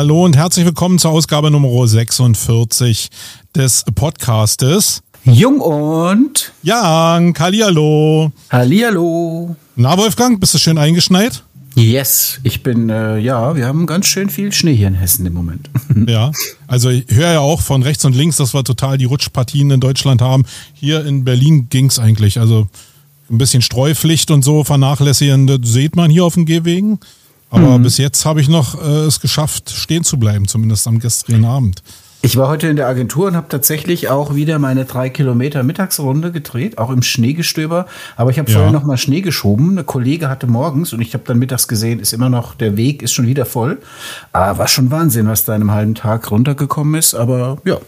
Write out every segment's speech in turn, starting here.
Hallo und herzlich willkommen zur Ausgabe Nummer 46 des Podcastes. Jung und Jan, Hallihallo. Hallihallo. Na, Wolfgang, bist du schön eingeschneit? Yes, ich bin, äh, ja, wir haben ganz schön viel Schnee hier in Hessen im Moment. ja, also ich höre ja auch von rechts und links, dass wir total die Rutschpartien in Deutschland haben. Hier in Berlin ging's eigentlich. Also ein bisschen Streupflicht und so vernachlässigen, das sieht man hier auf den Gehwegen. Aber mhm. bis jetzt habe ich noch äh, es geschafft, stehen zu bleiben, zumindest am gestrigen Abend. Ich war heute in der Agentur und habe tatsächlich auch wieder meine drei Kilometer Mittagsrunde gedreht, auch im Schneegestöber. Aber ich habe ja. vorher noch mal Schnee geschoben. Eine Kollege hatte morgens und ich habe dann mittags gesehen, ist immer noch der Weg ist schon wieder voll. Aber war schon Wahnsinn, was da in einem halben Tag runtergekommen ist. Aber ja,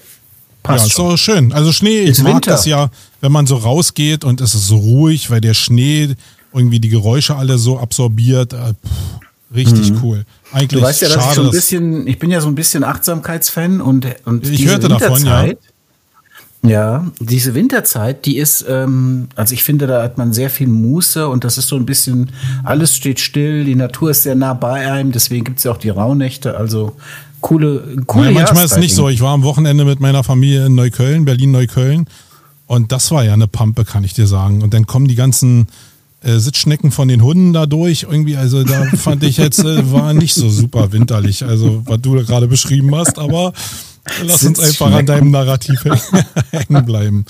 passt. Ja, ist doch schön. Also Schnee, ich ist mag Winter. das ja, wenn man so rausgeht und es ist so ruhig, weil der Schnee irgendwie die Geräusche alle so absorbiert. Äh, pff Richtig mhm. cool. Eigentlich du weißt ja, dass schade, ich so ein bisschen, ich bin ja so ein bisschen Achtsamkeitsfan und, und ich hörte davon, ja. Ja, diese Winterzeit, die ist, ähm, also ich finde, da hat man sehr viel Muße und das ist so ein bisschen, alles steht still, die Natur ist sehr nah bei einem, deswegen gibt's ja auch die Rauhnächte, also coole, coole ja, Manchmal ist es nicht so. Ich war am Wochenende mit meiner Familie in Neukölln, Berlin-Neukölln und das war ja eine Pampe, kann ich dir sagen. Und dann kommen die ganzen äh, Sitzschnecken von den Hunden da durch. Irgendwie, also da fand ich jetzt, äh, war nicht so super winterlich, also was du gerade beschrieben hast, aber lass uns einfach an deinem Narrativ hängen bleiben.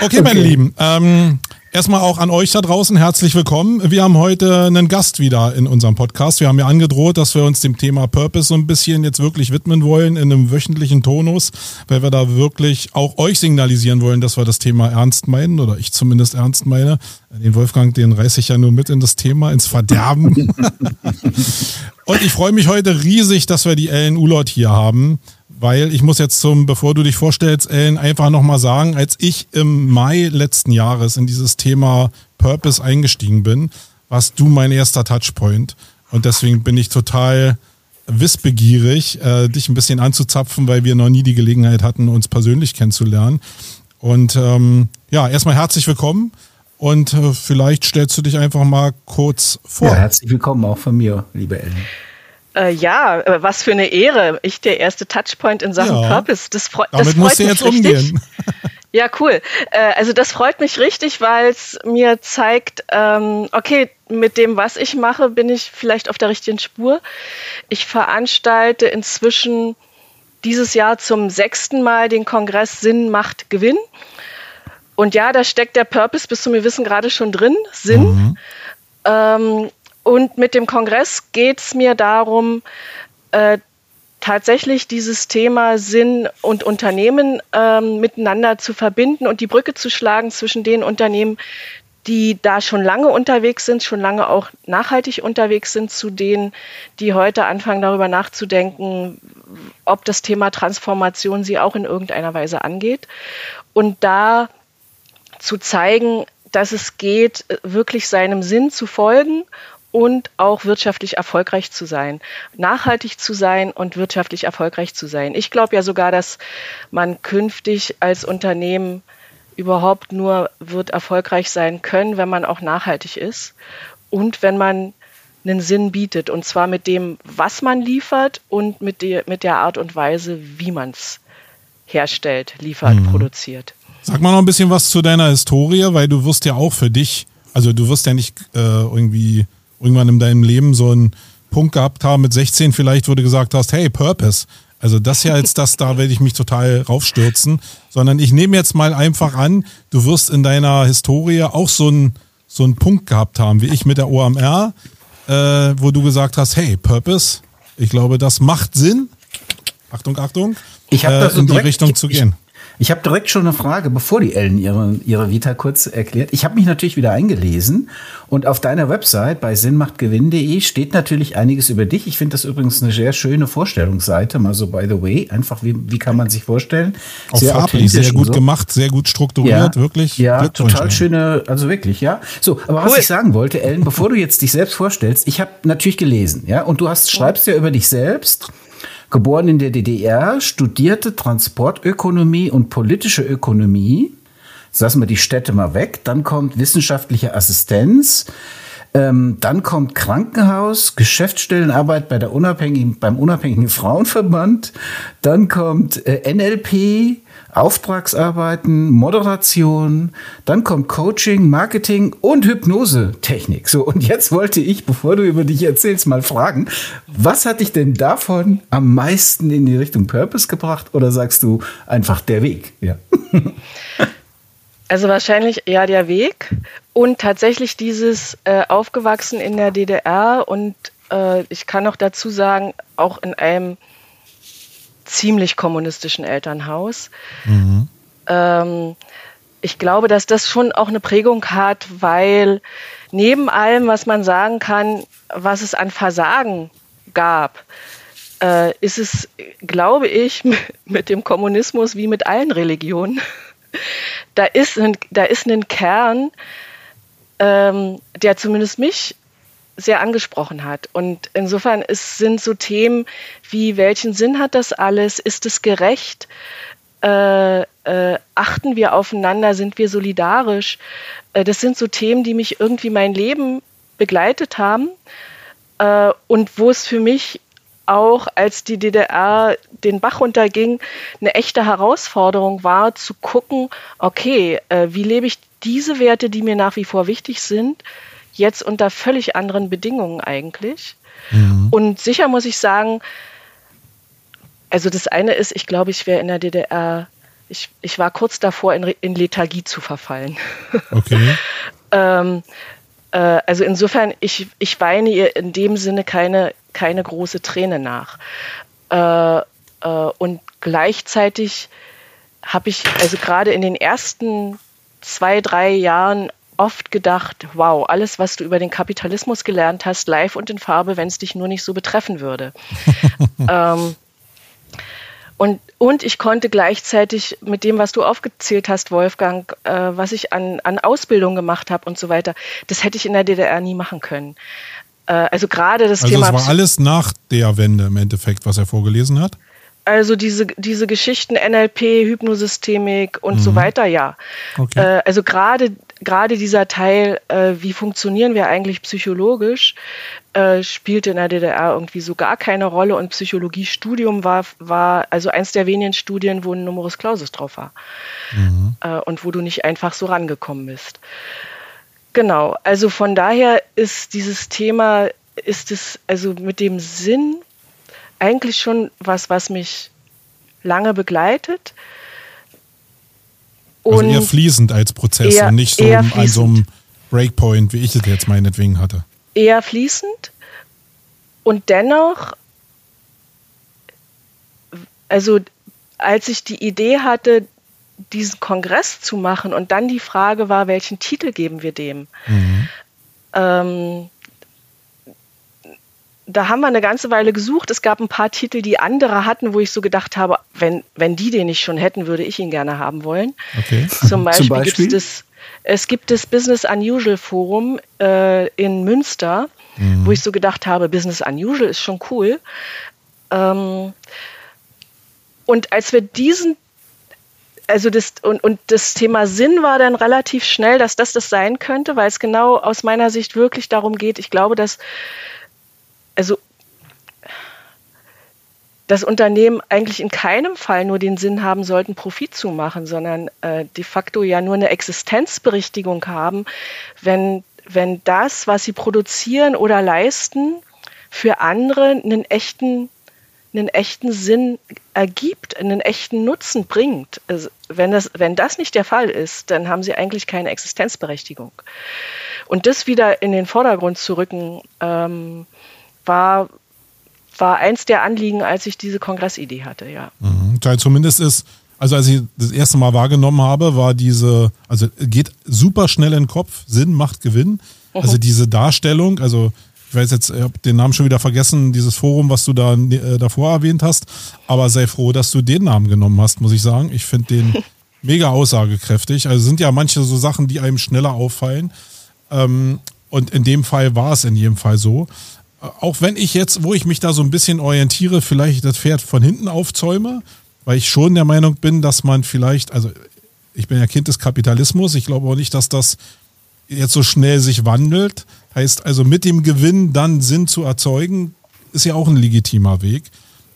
Okay, okay. meine Lieben. Ähm, Erstmal auch an euch da draußen herzlich willkommen. Wir haben heute einen Gast wieder in unserem Podcast. Wir haben ja angedroht, dass wir uns dem Thema Purpose so ein bisschen jetzt wirklich widmen wollen in einem wöchentlichen Tonus, weil wir da wirklich auch euch signalisieren wollen, dass wir das Thema ernst meinen oder ich zumindest ernst meine. Den Wolfgang, den reiße ich ja nur mit in das Thema, ins Verderben. Und ich freue mich heute riesig, dass wir die Ellen Ulot hier haben weil ich muss jetzt zum, bevor du dich vorstellst, Ellen, einfach nochmal sagen, als ich im Mai letzten Jahres in dieses Thema Purpose eingestiegen bin, warst du mein erster Touchpoint. Und deswegen bin ich total wissbegierig, äh, dich ein bisschen anzuzapfen, weil wir noch nie die Gelegenheit hatten, uns persönlich kennenzulernen. Und ähm, ja, erstmal herzlich willkommen. Und äh, vielleicht stellst du dich einfach mal kurz vor. Ja, herzlich willkommen auch von mir, liebe Ellen. Äh, ja, was für eine Ehre. Ich der erste Touchpoint in Sachen ja, Purpose. Das, freu damit das freut musst du jetzt richtig. umgehen. Ja, cool. Äh, also das freut mich richtig, weil es mir zeigt, ähm, okay, mit dem, was ich mache, bin ich vielleicht auf der richtigen Spur. Ich veranstalte inzwischen dieses Jahr zum sechsten Mal den Kongress Sinn macht Gewinn. Und ja, da steckt der Purpose bis zum Gewissen gerade schon drin, Sinn. Mhm. Ähm, und mit dem Kongress geht es mir darum, äh, tatsächlich dieses Thema Sinn und Unternehmen ähm, miteinander zu verbinden und die Brücke zu schlagen zwischen den Unternehmen, die da schon lange unterwegs sind, schon lange auch nachhaltig unterwegs sind, zu denen, die heute anfangen darüber nachzudenken, ob das Thema Transformation sie auch in irgendeiner Weise angeht. Und da zu zeigen, dass es geht, wirklich seinem Sinn zu folgen und auch wirtschaftlich erfolgreich zu sein, nachhaltig zu sein und wirtschaftlich erfolgreich zu sein. Ich glaube ja sogar, dass man künftig als Unternehmen überhaupt nur wird erfolgreich sein können, wenn man auch nachhaltig ist und wenn man einen Sinn bietet. Und zwar mit dem, was man liefert und mit der, mit der Art und Weise, wie man es herstellt, liefert, mhm. produziert. Sag mal noch ein bisschen was zu deiner Historie, weil du wirst ja auch für dich, also du wirst ja nicht äh, irgendwie irgendwann in deinem Leben so einen Punkt gehabt haben mit 16 vielleicht, wo du gesagt hast, hey, Purpose. Also das hier als das, da werde ich mich total raufstürzen. Sondern ich nehme jetzt mal einfach an, du wirst in deiner Historie auch so einen, so einen Punkt gehabt haben, wie ich mit der OMR, äh, wo du gesagt hast, hey, Purpose, ich glaube, das macht Sinn. Achtung, Achtung. Ich habe äh, in die Richtung zu gehen. Ich habe direkt schon eine Frage, bevor die Ellen ihre, ihre Vita kurz erklärt. Ich habe mich natürlich wieder eingelesen und auf deiner Website bei sinnmachtgewinn.de steht natürlich einiges über dich. Ich finde das übrigens eine sehr schöne Vorstellungsseite, mal so by the way. Einfach, wie, wie kann man sich vorstellen? Auch sehr farblich, sehr gut so. gemacht, sehr gut strukturiert, ja, wirklich. Ja, total schöne, also wirklich, ja. So, aber cool. was ich sagen wollte, Ellen, bevor du jetzt dich selbst vorstellst, ich habe natürlich gelesen, ja, und du hast, schreibst ja über dich selbst Geboren in der DDR, studierte Transportökonomie und politische Ökonomie. Jetzt lassen wir die Städte mal weg. Dann kommt wissenschaftliche Assistenz. Ähm, dann kommt Krankenhaus, Geschäftsstellenarbeit bei der unabhängigen, beim unabhängigen Frauenverband. Dann kommt äh, NLP, Auftragsarbeiten, Moderation, dann kommt Coaching, Marketing und Hypnose-Technik. So, und jetzt wollte ich, bevor du über dich erzählst, mal fragen, was hat dich denn davon am meisten in die Richtung Purpose gebracht? Oder sagst du einfach der Weg? Ja. Also wahrscheinlich ja der Weg und tatsächlich dieses äh, aufgewachsen in der DDR und äh, ich kann noch dazu sagen, auch in einem ziemlich kommunistischen Elternhaus. Mhm. Ähm, ich glaube, dass das schon auch eine Prägung hat, weil neben allem, was man sagen kann, was es an Versagen gab, äh, ist es, glaube ich, mit dem Kommunismus wie mit allen Religionen. Da ist ein, da ist ein Kern, ähm, der zumindest mich sehr angesprochen hat. Und insofern ist, sind so Themen wie, welchen Sinn hat das alles? Ist es gerecht? Äh, äh, achten wir aufeinander? Sind wir solidarisch? Äh, das sind so Themen, die mich irgendwie mein Leben begleitet haben äh, und wo es für mich auch, als die DDR den Bach runterging, eine echte Herausforderung war, zu gucken, okay, äh, wie lebe ich diese Werte, die mir nach wie vor wichtig sind, jetzt unter völlig anderen Bedingungen eigentlich. Mhm. Und sicher muss ich sagen, also das eine ist, ich glaube, ich wäre in der DDR, ich, ich war kurz davor, in, in Lethargie zu verfallen. Okay. ähm, äh, also insofern, ich, ich weine ihr in dem Sinne keine, keine große Träne nach. Äh, äh, und gleichzeitig habe ich, also gerade in den ersten zwei, drei Jahren oft gedacht, wow, alles, was du über den Kapitalismus gelernt hast, live und in Farbe, wenn es dich nur nicht so betreffen würde. ähm, und, und ich konnte gleichzeitig mit dem, was du aufgezählt hast, Wolfgang, äh, was ich an, an Ausbildung gemacht habe und so weiter, das hätte ich in der DDR nie machen können. Äh, also gerade das also Thema. Das war alles nach der Wende im Endeffekt, was er vorgelesen hat? Also diese, diese Geschichten NLP, Hypnosystemik und mhm. so weiter, ja. Okay. Äh, also gerade gerade dieser Teil, äh, wie funktionieren wir eigentlich psychologisch, äh, spielte in der DDR irgendwie so gar keine Rolle und Psychologiestudium war, war also eins der wenigen Studien, wo ein Numerus Clausus drauf war mhm. äh, und wo du nicht einfach so rangekommen bist. Genau, also von daher ist dieses Thema, ist es also mit dem Sinn eigentlich schon was, was mich lange begleitet. Also eher fließend als Prozess eher, und nicht so an so einem Breakpoint, wie ich es jetzt meinetwegen hatte. Eher fließend und dennoch, also als ich die Idee hatte, diesen Kongress zu machen und dann die Frage war, welchen Titel geben wir dem? Mhm. Ähm, da haben wir eine ganze Weile gesucht. Es gab ein paar Titel, die andere hatten, wo ich so gedacht habe, wenn, wenn die den nicht schon hätten, würde ich ihn gerne haben wollen. Okay. Zum Beispiel, Zum Beispiel? gibt es es gibt das Business Unusual Forum äh, in Münster, mhm. wo ich so gedacht habe, Business Unusual ist schon cool. Ähm, und als wir diesen also das und, und das Thema Sinn war dann relativ schnell, dass das das sein könnte, weil es genau aus meiner Sicht wirklich darum geht. Ich glaube, dass also das Unternehmen eigentlich in keinem Fall nur den Sinn haben sollten, Profit zu machen, sondern äh, de facto ja nur eine Existenzberichtigung haben, wenn, wenn das, was sie produzieren oder leisten, für andere einen echten, einen echten Sinn ergibt, einen echten Nutzen bringt. Also wenn, das, wenn das nicht der Fall ist, dann haben sie eigentlich keine Existenzberechtigung. Und das wieder in den Vordergrund zu rücken, ähm, war, war eins der Anliegen, als ich diese Kongressidee hatte, ja. Mhm. Zumindest ist, also als ich das erste Mal wahrgenommen habe, war diese, also geht super schnell in den Kopf, Sinn macht Gewinn. Mhm. Also diese Darstellung, also ich weiß jetzt, ich habe den Namen schon wieder vergessen, dieses Forum, was du da äh, davor erwähnt hast, aber sei froh, dass du den Namen genommen hast, muss ich sagen. Ich finde den mega aussagekräftig. Also sind ja manche so Sachen, die einem schneller auffallen. Ähm, und in dem Fall war es in jedem Fall so auch wenn ich jetzt, wo ich mich da so ein bisschen orientiere, vielleicht das Pferd von hinten aufzäume, weil ich schon der Meinung bin, dass man vielleicht, also ich bin ja Kind des Kapitalismus, ich glaube auch nicht, dass das jetzt so schnell sich wandelt. Heißt also mit dem Gewinn dann Sinn zu erzeugen, ist ja auch ein legitimer Weg.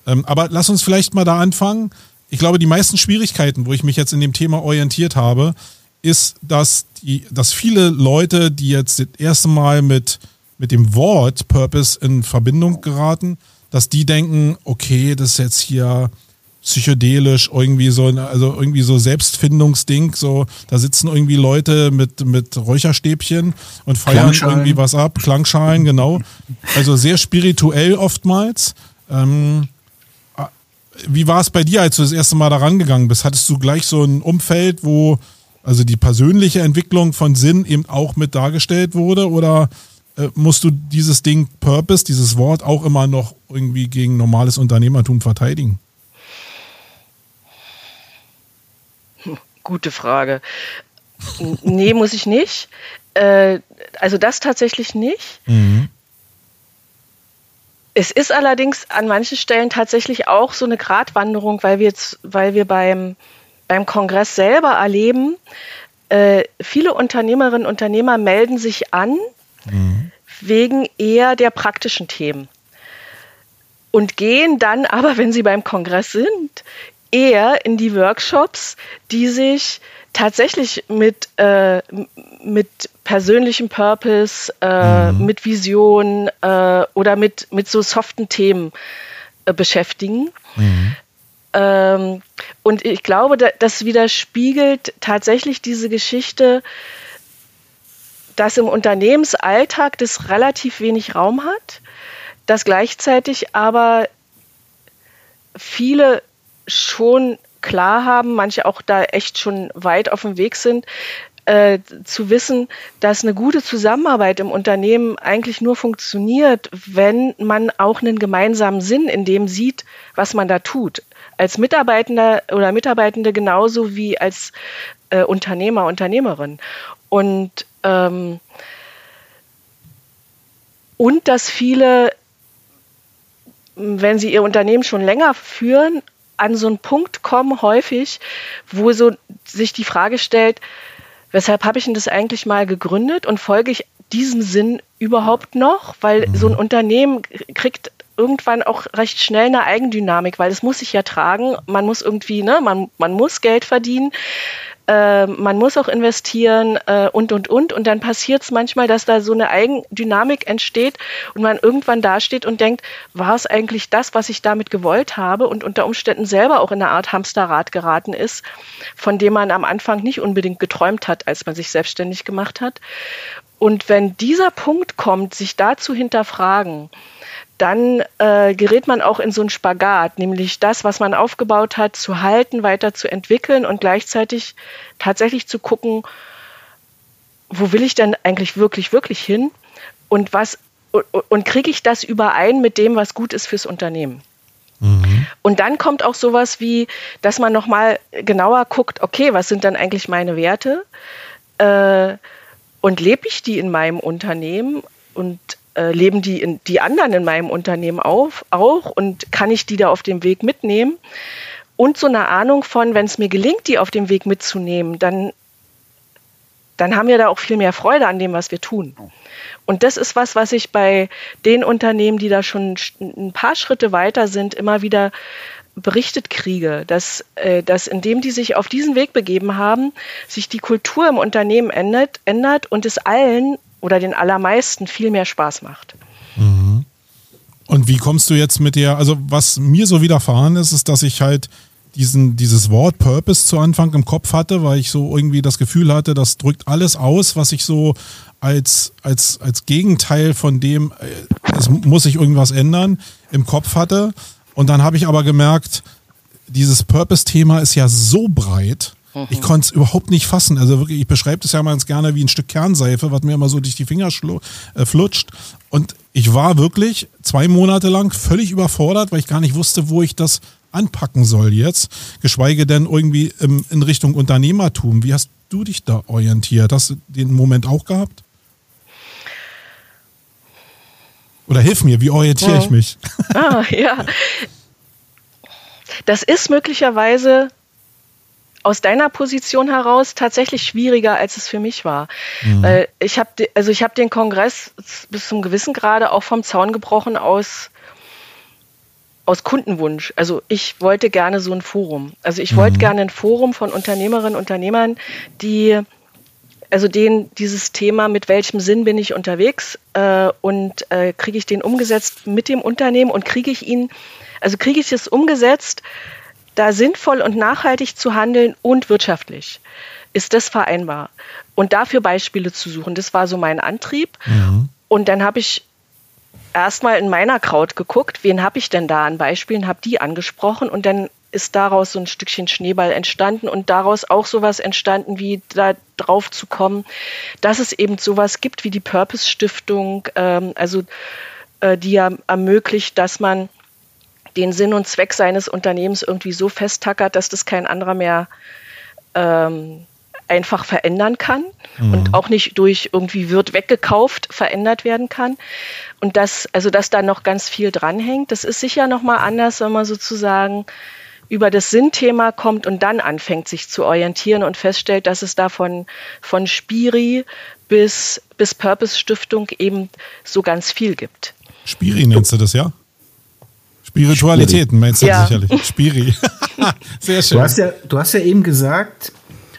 Ähm, aber lass uns vielleicht mal da anfangen. Ich glaube, die meisten Schwierigkeiten, wo ich mich jetzt in dem Thema orientiert habe, ist, dass, die, dass viele Leute, die jetzt das erste Mal mit, mit dem Wort Purpose in Verbindung geraten, dass die denken, okay, das ist jetzt hier psychedelisch, irgendwie so, also irgendwie so Selbstfindungsding, so, da sitzen irgendwie Leute mit, mit Räucherstäbchen und feiern irgendwie was ab, Klangschalen, genau. Also sehr spirituell oftmals. Ähm, wie war es bei dir, als du das erste Mal da rangegangen bist? Hattest du gleich so ein Umfeld, wo also die persönliche Entwicklung von Sinn eben auch mit dargestellt wurde oder äh, musst du dieses Ding Purpose, dieses Wort auch immer noch irgendwie gegen normales Unternehmertum verteidigen? Gute Frage. Nee, muss ich nicht. Äh, also das tatsächlich nicht. Mhm. Es ist allerdings an manchen Stellen tatsächlich auch so eine Gratwanderung, weil wir jetzt, weil wir beim, beim Kongress selber erleben, äh, viele Unternehmerinnen und Unternehmer melden sich an mhm. wegen eher der praktischen Themen und gehen dann aber, wenn sie beim Kongress sind, eher in die Workshops, die sich tatsächlich mit, äh, mit persönlichem Purpose, äh, mhm. mit Vision äh, oder mit, mit so soften Themen äh, beschäftigen. Mhm. Ähm, und ich glaube, das widerspiegelt tatsächlich diese Geschichte, dass im Unternehmensalltag das relativ wenig Raum hat, dass gleichzeitig aber viele schon klar haben, manche auch da echt schon weit auf dem Weg sind, äh, zu wissen, dass eine gute Zusammenarbeit im Unternehmen eigentlich nur funktioniert, wenn man auch einen gemeinsamen Sinn in dem sieht, was man da tut. Als Mitarbeitender oder Mitarbeitende genauso wie als äh, Unternehmer, Unternehmerin. Und, ähm, und dass viele, wenn sie ihr Unternehmen schon länger führen, an so einen Punkt kommen, häufig, wo so sich die Frage stellt, weshalb habe ich denn das eigentlich mal gegründet und folge ich diesem Sinn überhaupt noch? Weil so ein Unternehmen kriegt irgendwann auch recht schnell eine Eigendynamik, weil es muss sich ja tragen, man muss irgendwie, ne, man, man muss Geld verdienen äh, man muss auch investieren äh, und, und, und. Und dann passiert es manchmal, dass da so eine Eigendynamik entsteht und man irgendwann dasteht und denkt, war es eigentlich das, was ich damit gewollt habe und unter Umständen selber auch in eine Art Hamsterrad geraten ist, von dem man am Anfang nicht unbedingt geträumt hat, als man sich selbstständig gemacht hat. Und wenn dieser Punkt kommt, sich da zu hinterfragen, dann äh, gerät man auch in so einen Spagat, nämlich das, was man aufgebaut hat, zu halten, weiter zu entwickeln und gleichzeitig tatsächlich zu gucken, wo will ich denn eigentlich wirklich, wirklich hin und was und, und kriege ich das überein mit dem, was gut ist fürs Unternehmen. Mhm. Und dann kommt auch sowas wie, dass man nochmal genauer guckt, okay, was sind dann eigentlich meine Werte? Äh, und lebe ich die in meinem Unternehmen? Und äh, leben die, in, die anderen in meinem Unternehmen auf, auch und kann ich die da auf dem Weg mitnehmen? Und so eine Ahnung von, wenn es mir gelingt, die auf dem Weg mitzunehmen, dann, dann haben wir da auch viel mehr Freude an dem, was wir tun. Und das ist was, was ich bei den Unternehmen, die da schon ein paar Schritte weiter sind, immer wieder berichtet kriege, dass, äh, dass indem die sich auf diesen Weg begeben haben, sich die Kultur im Unternehmen ändert, ändert und es allen oder den allermeisten viel mehr Spaß macht. Mhm. Und wie kommst du jetzt mit der, also was mir so widerfahren ist, ist, dass ich halt diesen, dieses Wort Purpose zu Anfang im Kopf hatte, weil ich so irgendwie das Gefühl hatte, das drückt alles aus, was ich so als, als, als Gegenteil von dem, äh, es muss sich irgendwas ändern, im Kopf hatte. Und dann habe ich aber gemerkt, dieses Purpose-Thema ist ja so breit, ich mhm. konnte es überhaupt nicht fassen. Also wirklich, ich beschreibe das ja mal ganz gerne wie ein Stück Kernseife, was mir immer so durch die Finger äh, flutscht. Und ich war wirklich zwei Monate lang völlig überfordert, weil ich gar nicht wusste, wo ich das anpacken soll jetzt. Geschweige denn irgendwie im, in Richtung Unternehmertum. Wie hast du dich da orientiert? Hast du den Moment auch gehabt? Oder hilf mir, wie orientiere ja. ich mich? Ah, ja. Das ist möglicherweise aus deiner Position heraus tatsächlich schwieriger, als es für mich war. Mhm. Weil ich habe also ich habe den Kongress bis zum gewissen Grade auch vom Zaun gebrochen aus aus Kundenwunsch. Also ich wollte gerne so ein Forum. Also ich mhm. wollte gerne ein Forum von Unternehmerinnen und Unternehmern, die also denen dieses Thema, mit welchem Sinn bin ich unterwegs äh, und äh, kriege ich den umgesetzt mit dem Unternehmen und kriege ich ihn, also kriege ich es umgesetzt, da sinnvoll und nachhaltig zu handeln und wirtschaftlich. Ist das vereinbar? Und dafür Beispiele zu suchen, das war so mein Antrieb. Mhm. Und dann habe ich erstmal in meiner Kraut geguckt, wen habe ich denn da an Beispielen, habe die angesprochen und dann ist daraus so ein Stückchen Schneeball entstanden und daraus auch sowas entstanden, wie da drauf zu kommen, dass es eben sowas gibt wie die Purpose Stiftung, ähm, also äh, die ja ermöglicht, dass man den Sinn und Zweck seines Unternehmens irgendwie so festtackert, dass das kein anderer mehr ähm, einfach verändern kann mhm. und auch nicht durch irgendwie wird weggekauft verändert werden kann. Und das, also dass da noch ganz viel dranhängt, das ist sicher nochmal anders, wenn man sozusagen über das Sinnthema kommt und dann anfängt, sich zu orientieren und feststellt, dass es da von, von Spiri bis, bis Purpose Stiftung eben so ganz viel gibt. Spiri nennst du das, ja? Spiritualitäten meinst du ja. sicherlich. Spiri. Sehr schön. Du hast, ja, du hast ja eben gesagt,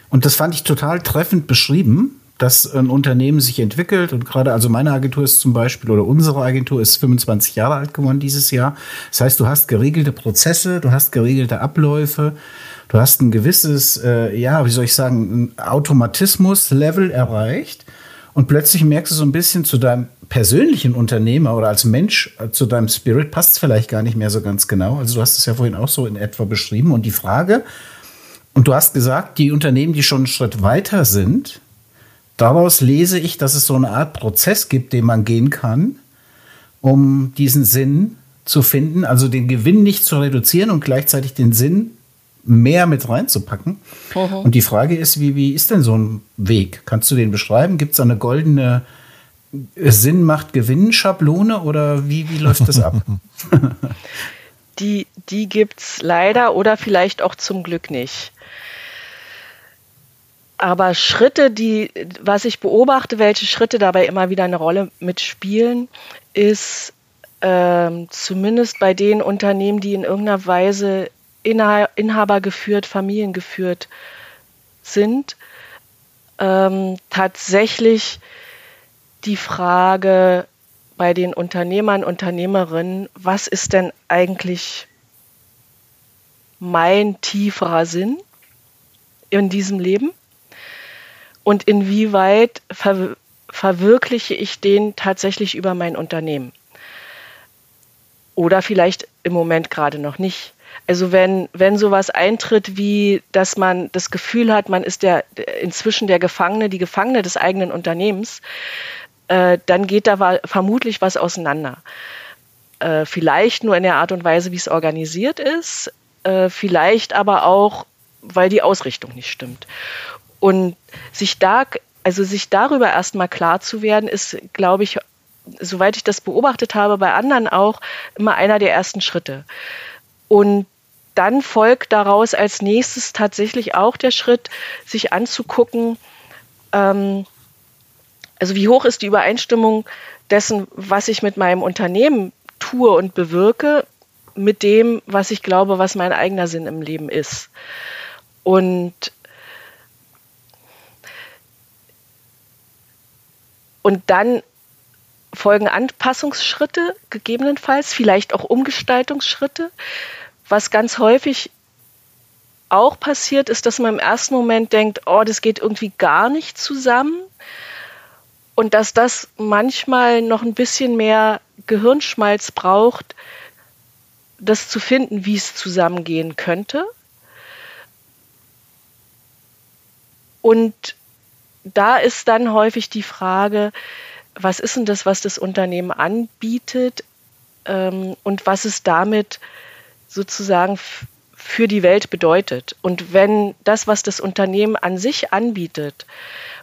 und das fand ich total treffend beschrieben, dass ein Unternehmen sich entwickelt und gerade, also meine Agentur ist zum Beispiel oder unsere Agentur ist 25 Jahre alt geworden dieses Jahr. Das heißt, du hast geregelte Prozesse, du hast geregelte Abläufe, du hast ein gewisses, äh, ja, wie soll ich sagen, Automatismus-Level erreicht und plötzlich merkst du so ein bisschen zu deinem persönlichen Unternehmer oder als Mensch äh, zu deinem Spirit passt es vielleicht gar nicht mehr so ganz genau. Also du hast es ja vorhin auch so in etwa beschrieben. Und die Frage, und du hast gesagt, die Unternehmen, die schon einen Schritt weiter sind, daraus lese ich, dass es so eine Art Prozess gibt, den man gehen kann, um diesen Sinn zu finden, also den Gewinn nicht zu reduzieren und gleichzeitig den Sinn mehr mit reinzupacken. Mhm. Und die Frage ist, wie, wie ist denn so ein Weg? Kannst du den beschreiben? Gibt es eine goldene Sinn macht Gewinn-Schablone oder wie, wie läuft das ab? die die gibt es leider oder vielleicht auch zum Glück nicht. Aber Schritte, die, was ich beobachte, welche Schritte dabei immer wieder eine Rolle mitspielen, ist ähm, zumindest bei den Unternehmen, die in irgendeiner Weise Inha Inhaber geführt, Familien geführt sind, ähm, tatsächlich die Frage bei den Unternehmern, Unternehmerinnen, was ist denn eigentlich mein tieferer Sinn in diesem Leben? Und inwieweit ver verwirkliche ich den tatsächlich über mein Unternehmen? Oder vielleicht im Moment gerade noch nicht. Also wenn, wenn sowas eintritt, wie dass man das Gefühl hat, man ist der inzwischen der Gefangene, die Gefangene des eigenen Unternehmens, äh, dann geht da vermutlich was auseinander. Äh, vielleicht nur in der Art und Weise, wie es organisiert ist, äh, vielleicht aber auch, weil die Ausrichtung nicht stimmt. Und sich da, also sich darüber erstmal klar zu werden, ist, glaube ich, soweit ich das beobachtet habe, bei anderen auch immer einer der ersten Schritte. Und dann folgt daraus als nächstes tatsächlich auch der Schritt, sich anzugucken, ähm, also wie hoch ist die Übereinstimmung dessen, was ich mit meinem Unternehmen tue und bewirke, mit dem, was ich glaube, was mein eigener Sinn im Leben ist. Und und dann folgen Anpassungsschritte, gegebenenfalls, vielleicht auch Umgestaltungsschritte. Was ganz häufig auch passiert, ist, dass man im ersten Moment denkt, oh, das geht irgendwie gar nicht zusammen und dass das manchmal noch ein bisschen mehr Gehirnschmalz braucht, das zu finden, wie es zusammengehen könnte. Und da ist dann häufig die Frage, was ist denn das, was das Unternehmen anbietet ähm, und was es damit sozusagen für die Welt bedeutet. Und wenn das, was das Unternehmen an sich anbietet,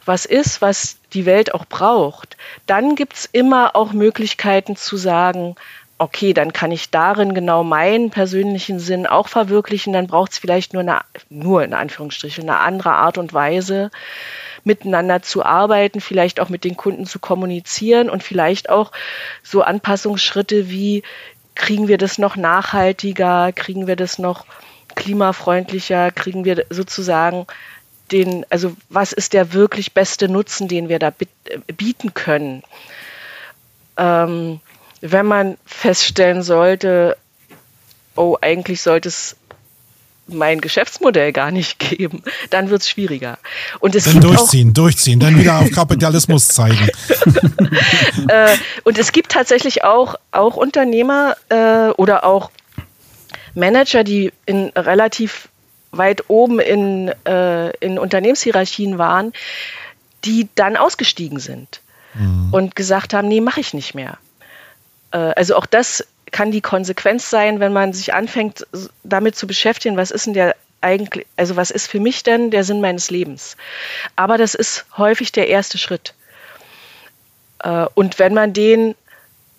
was ist, was die Welt auch braucht, dann gibt es immer auch Möglichkeiten zu sagen, okay, dann kann ich darin genau meinen persönlichen Sinn auch verwirklichen, dann braucht es vielleicht nur eine, nur in Anführungsstrichen, eine andere Art und Weise, miteinander zu arbeiten, vielleicht auch mit den Kunden zu kommunizieren und vielleicht auch so Anpassungsschritte wie, kriegen wir das noch nachhaltiger, kriegen wir das noch klimafreundlicher, kriegen wir sozusagen den, also was ist der wirklich beste Nutzen, den wir da bieten können. Ähm, wenn man feststellen sollte, oh, eigentlich sollte es mein Geschäftsmodell gar nicht geben, dann wird es schwieriger. Und es dann durchziehen, durchziehen, dann wieder auf Kapitalismus zeigen. äh, und es gibt tatsächlich auch, auch Unternehmer äh, oder auch Manager, die in relativ weit oben in, äh, in Unternehmenshierarchien waren, die dann ausgestiegen sind mhm. und gesagt haben, nee, mache ich nicht mehr. Äh, also auch das kann die Konsequenz sein, wenn man sich anfängt, damit zu beschäftigen, was ist denn der eigentlich, also was ist für mich denn der Sinn meines Lebens? Aber das ist häufig der erste Schritt. Äh, und wenn man den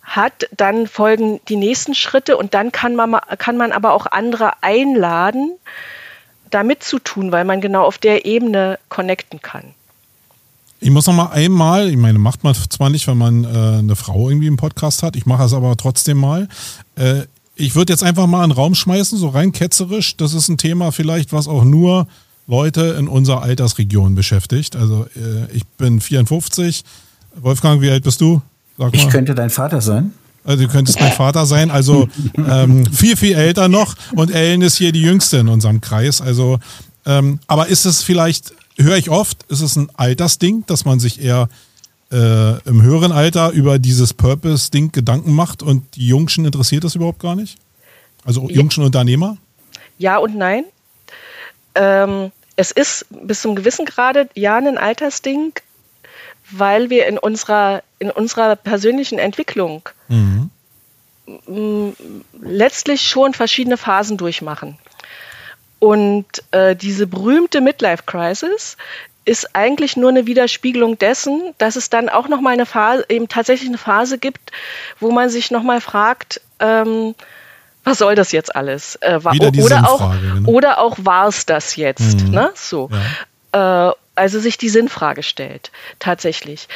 hat, dann folgen die nächsten Schritte und dann kann man, kann man aber auch andere einladen, da mitzutun, weil man genau auf der Ebene connecten kann. Ich muss noch mal einmal, ich meine, macht man zwar nicht, wenn man äh, eine Frau irgendwie im Podcast hat, ich mache es aber trotzdem mal. Äh, ich würde jetzt einfach mal einen Raum schmeißen, so rein ketzerisch. Das ist ein Thema vielleicht, was auch nur Leute in unserer Altersregion beschäftigt. Also äh, ich bin 54. Wolfgang, wie alt bist du? Ich könnte dein Vater sein. Also du könntest mein Vater sein, also ähm, viel, viel älter noch. Und Ellen ist hier die Jüngste in unserem Kreis. Also, ähm, aber ist es vielleicht höre ich oft, ist es ein Altersding, dass man sich eher äh, im höheren Alter über dieses Purpose-Ding Gedanken macht und die Jungschen interessiert das überhaupt gar nicht? Also ja. Jungschen Unternehmer? Ja und nein. Ähm, es ist bis zum gewissen Grade ja ein Altersding, weil wir in unserer, in unserer persönlichen Entwicklung mhm. letztlich schon verschiedene Phasen durchmachen. Und äh, diese berühmte Midlife Crisis ist eigentlich nur eine Widerspiegelung dessen, dass es dann auch noch mal eine Phase, eben tatsächlich eine Phase gibt, wo man sich noch mal fragt, ähm, was soll das jetzt alles? Äh, war, oder, auch, genau. oder auch war es das jetzt? Mhm. Ne? So. Ja. Äh, also sich die Sinnfrage stellt, tatsächlich.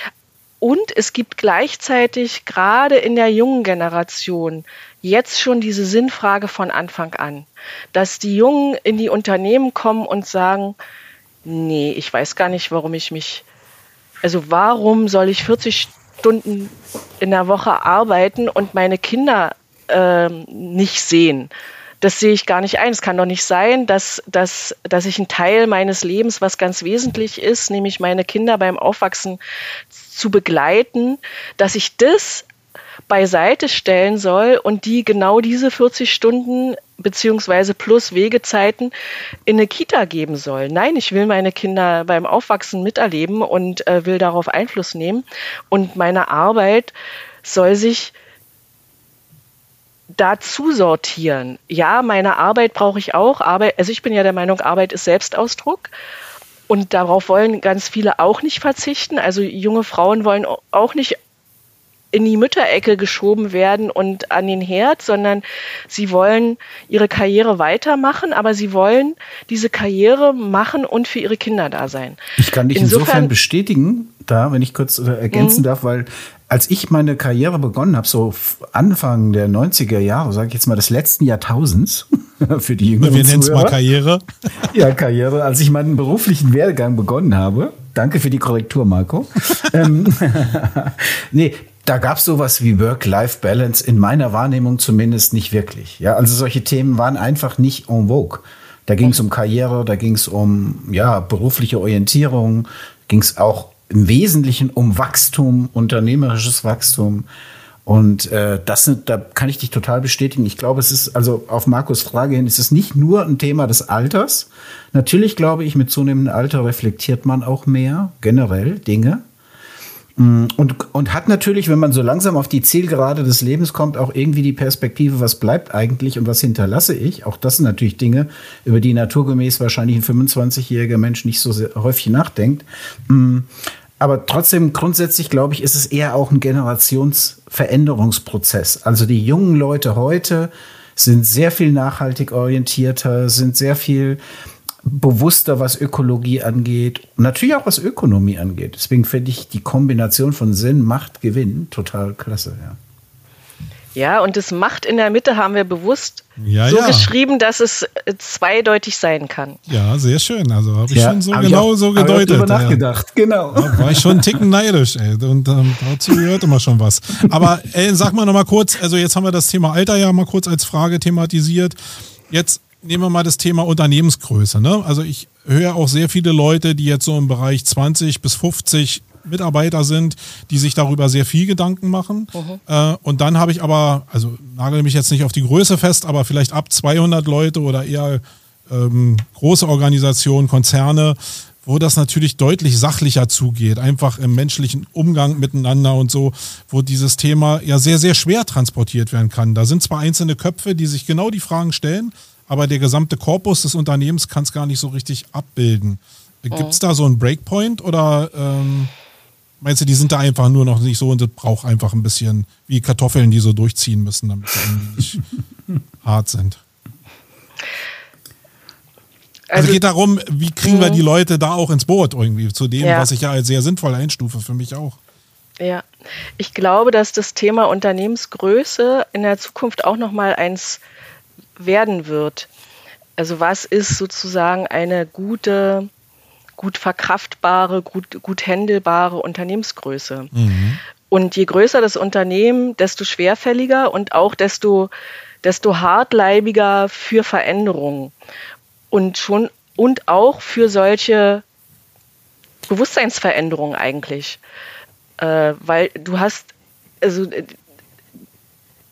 Und es gibt gleichzeitig gerade in der jungen Generation jetzt schon diese Sinnfrage von Anfang an, dass die Jungen in die Unternehmen kommen und sagen, nee, ich weiß gar nicht, warum ich mich, also warum soll ich 40 Stunden in der Woche arbeiten und meine Kinder äh, nicht sehen? das sehe ich gar nicht ein. Es kann doch nicht sein, dass, dass, dass ich einen Teil meines Lebens, was ganz wesentlich ist, nämlich meine Kinder beim Aufwachsen zu begleiten, dass ich das beiseite stellen soll und die genau diese 40 Stunden beziehungsweise plus Wegezeiten in eine Kita geben soll. Nein, ich will meine Kinder beim Aufwachsen miterleben und äh, will darauf Einfluss nehmen. Und meine Arbeit soll sich dazu sortieren. Ja, meine Arbeit brauche ich auch. Arbeit, also ich bin ja der Meinung, Arbeit ist Selbstausdruck. Und darauf wollen ganz viele auch nicht verzichten. Also junge Frauen wollen auch nicht in die Mütterecke geschoben werden und an den Herd, sondern sie wollen ihre Karriere weitermachen, aber sie wollen diese Karriere machen und für ihre Kinder da sein. Ich kann dich insofern, insofern bestätigen, da, wenn ich kurz ergänzen mhm. darf, weil als ich meine Karriere begonnen habe, so Anfang der 90er Jahre, sage ich jetzt mal des letzten Jahrtausends, für die jüngeren Wir nennen es mal Karriere. Ja, Karriere. Als ich meinen beruflichen Werdegang begonnen habe, danke für die Korrektur, Marco. ähm, nee, da gab es sowas wie Work-Life-Balance in meiner Wahrnehmung zumindest nicht wirklich. Ja, also solche Themen waren einfach nicht en vogue. Da ging es um Karriere, da ging es um ja berufliche Orientierung, ging es auch im Wesentlichen um Wachstum, unternehmerisches Wachstum. Und äh, das sind, da kann ich dich total bestätigen. Ich glaube, es ist, also auf Markus Frage hin, es ist nicht nur ein Thema des Alters. Natürlich glaube ich, mit zunehmendem Alter reflektiert man auch mehr, generell Dinge. Mm, und, und hat natürlich, wenn man so langsam auf die Zielgerade des Lebens kommt, auch irgendwie die Perspektive, was bleibt eigentlich und was hinterlasse ich. Auch das sind natürlich Dinge, über die naturgemäß wahrscheinlich ein 25-jähriger Mensch nicht so häufig nachdenkt. Mm, Aber trotzdem, grundsätzlich glaube ich, ist es eher auch ein Generationsveränderungsprozess. Also die jungen Leute heute sind sehr viel nachhaltig orientierter, sind sehr viel bewusster, was Ökologie angeht, natürlich auch was Ökonomie angeht. Deswegen finde ich die Kombination von Sinn, Macht, Gewinn total klasse. Ja. Ja, und das Macht in der Mitte haben wir bewusst ja, so ja. geschrieben, dass es äh, zweideutig sein kann. Ja, sehr schön. Also habe ich ja, schon so genau auch, so gedeutet. Ich nachgedacht, genau. Da war ich schon einen Ticken neidisch, ey. Und ähm, dazu gehört immer schon was. Aber ey, sag mal nochmal kurz, also jetzt haben wir das Thema Alter ja mal kurz als Frage thematisiert. Jetzt nehmen wir mal das Thema Unternehmensgröße. Ne? Also ich höre auch sehr viele Leute, die jetzt so im Bereich 20 bis 50 Mitarbeiter sind, die sich darüber sehr viel Gedanken machen. Mhm. Äh, und dann habe ich aber, also nagel mich jetzt nicht auf die Größe fest, aber vielleicht ab 200 Leute oder eher ähm, große Organisationen, Konzerne, wo das natürlich deutlich sachlicher zugeht, einfach im menschlichen Umgang miteinander und so, wo dieses Thema ja sehr, sehr schwer transportiert werden kann. Da sind zwar einzelne Köpfe, die sich genau die Fragen stellen, aber der gesamte Korpus des Unternehmens kann es gar nicht so richtig abbilden. Gibt es da so einen Breakpoint oder ähm, meinst du, die sind da einfach nur noch nicht so und das braucht einfach ein bisschen wie Kartoffeln, die so durchziehen müssen, damit sie irgendwie nicht hart sind? Also, also geht darum, wie kriegen wir die Leute da auch ins Boot irgendwie, zu dem, ja. was ich ja als sehr sinnvoll einstufe, für mich auch. Ja, ich glaube, dass das Thema Unternehmensgröße in der Zukunft auch nochmal eins werden wird. Also was ist sozusagen eine gute, gut verkraftbare, gut, gut handelbare Unternehmensgröße? Mhm. Und je größer das Unternehmen, desto schwerfälliger und auch desto, desto hartleibiger für Veränderungen. Und schon und auch für solche Bewusstseinsveränderungen eigentlich. Äh, weil du hast, also äh,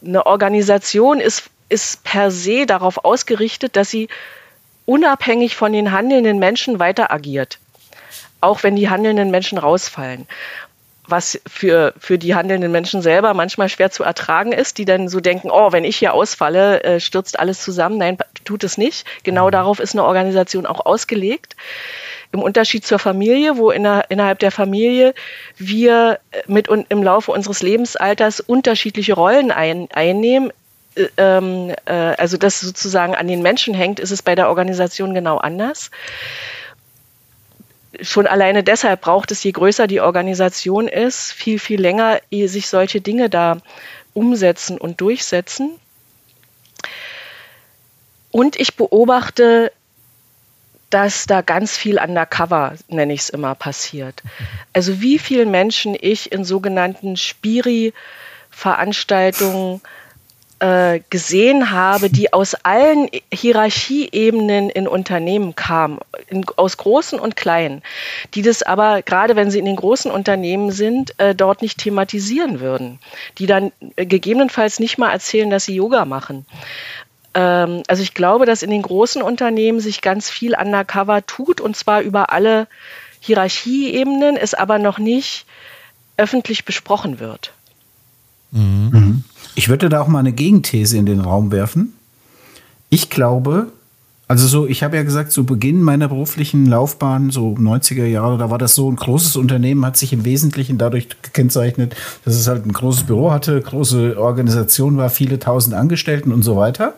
eine Organisation ist ist per se darauf ausgerichtet, dass sie unabhängig von den handelnden Menschen weiter agiert. Auch wenn die handelnden Menschen rausfallen. Was für, für die handelnden Menschen selber manchmal schwer zu ertragen ist, die dann so denken, oh, wenn ich hier ausfalle, äh, stürzt alles zusammen. Nein, tut es nicht. Genau mhm. darauf ist eine Organisation auch ausgelegt. Im Unterschied zur Familie, wo inner, innerhalb der Familie wir mit und im Laufe unseres Lebensalters unterschiedliche Rollen ein, einnehmen, ähm, äh, also das sozusagen an den Menschen hängt, ist es bei der Organisation genau anders. Schon alleine deshalb braucht es, je größer die Organisation ist, viel, viel länger, ehe sich solche Dinge da umsetzen und durchsetzen. Und ich beobachte, dass da ganz viel undercover, nenne ich es immer, passiert. Also wie viele Menschen ich in sogenannten Spiri-Veranstaltungen äh, gesehen habe, die aus allen Hierarchieebenen in Unternehmen kamen, in, aus großen und kleinen, die das aber, gerade wenn sie in den großen Unternehmen sind, äh, dort nicht thematisieren würden, die dann äh, gegebenenfalls nicht mal erzählen, dass sie Yoga machen. Ähm, also ich glaube, dass in den großen Unternehmen sich ganz viel undercover tut und zwar über alle Hierarchieebenen, es aber noch nicht öffentlich besprochen wird. Mhm. Ich würde da auch mal eine Gegenthese in den Raum werfen. Ich glaube, also so, ich habe ja gesagt, zu Beginn meiner beruflichen Laufbahn, so 90er Jahre, da war das so ein großes Unternehmen, hat sich im Wesentlichen dadurch gekennzeichnet, dass es halt ein großes Büro hatte, große Organisation war, viele tausend Angestellten und so weiter.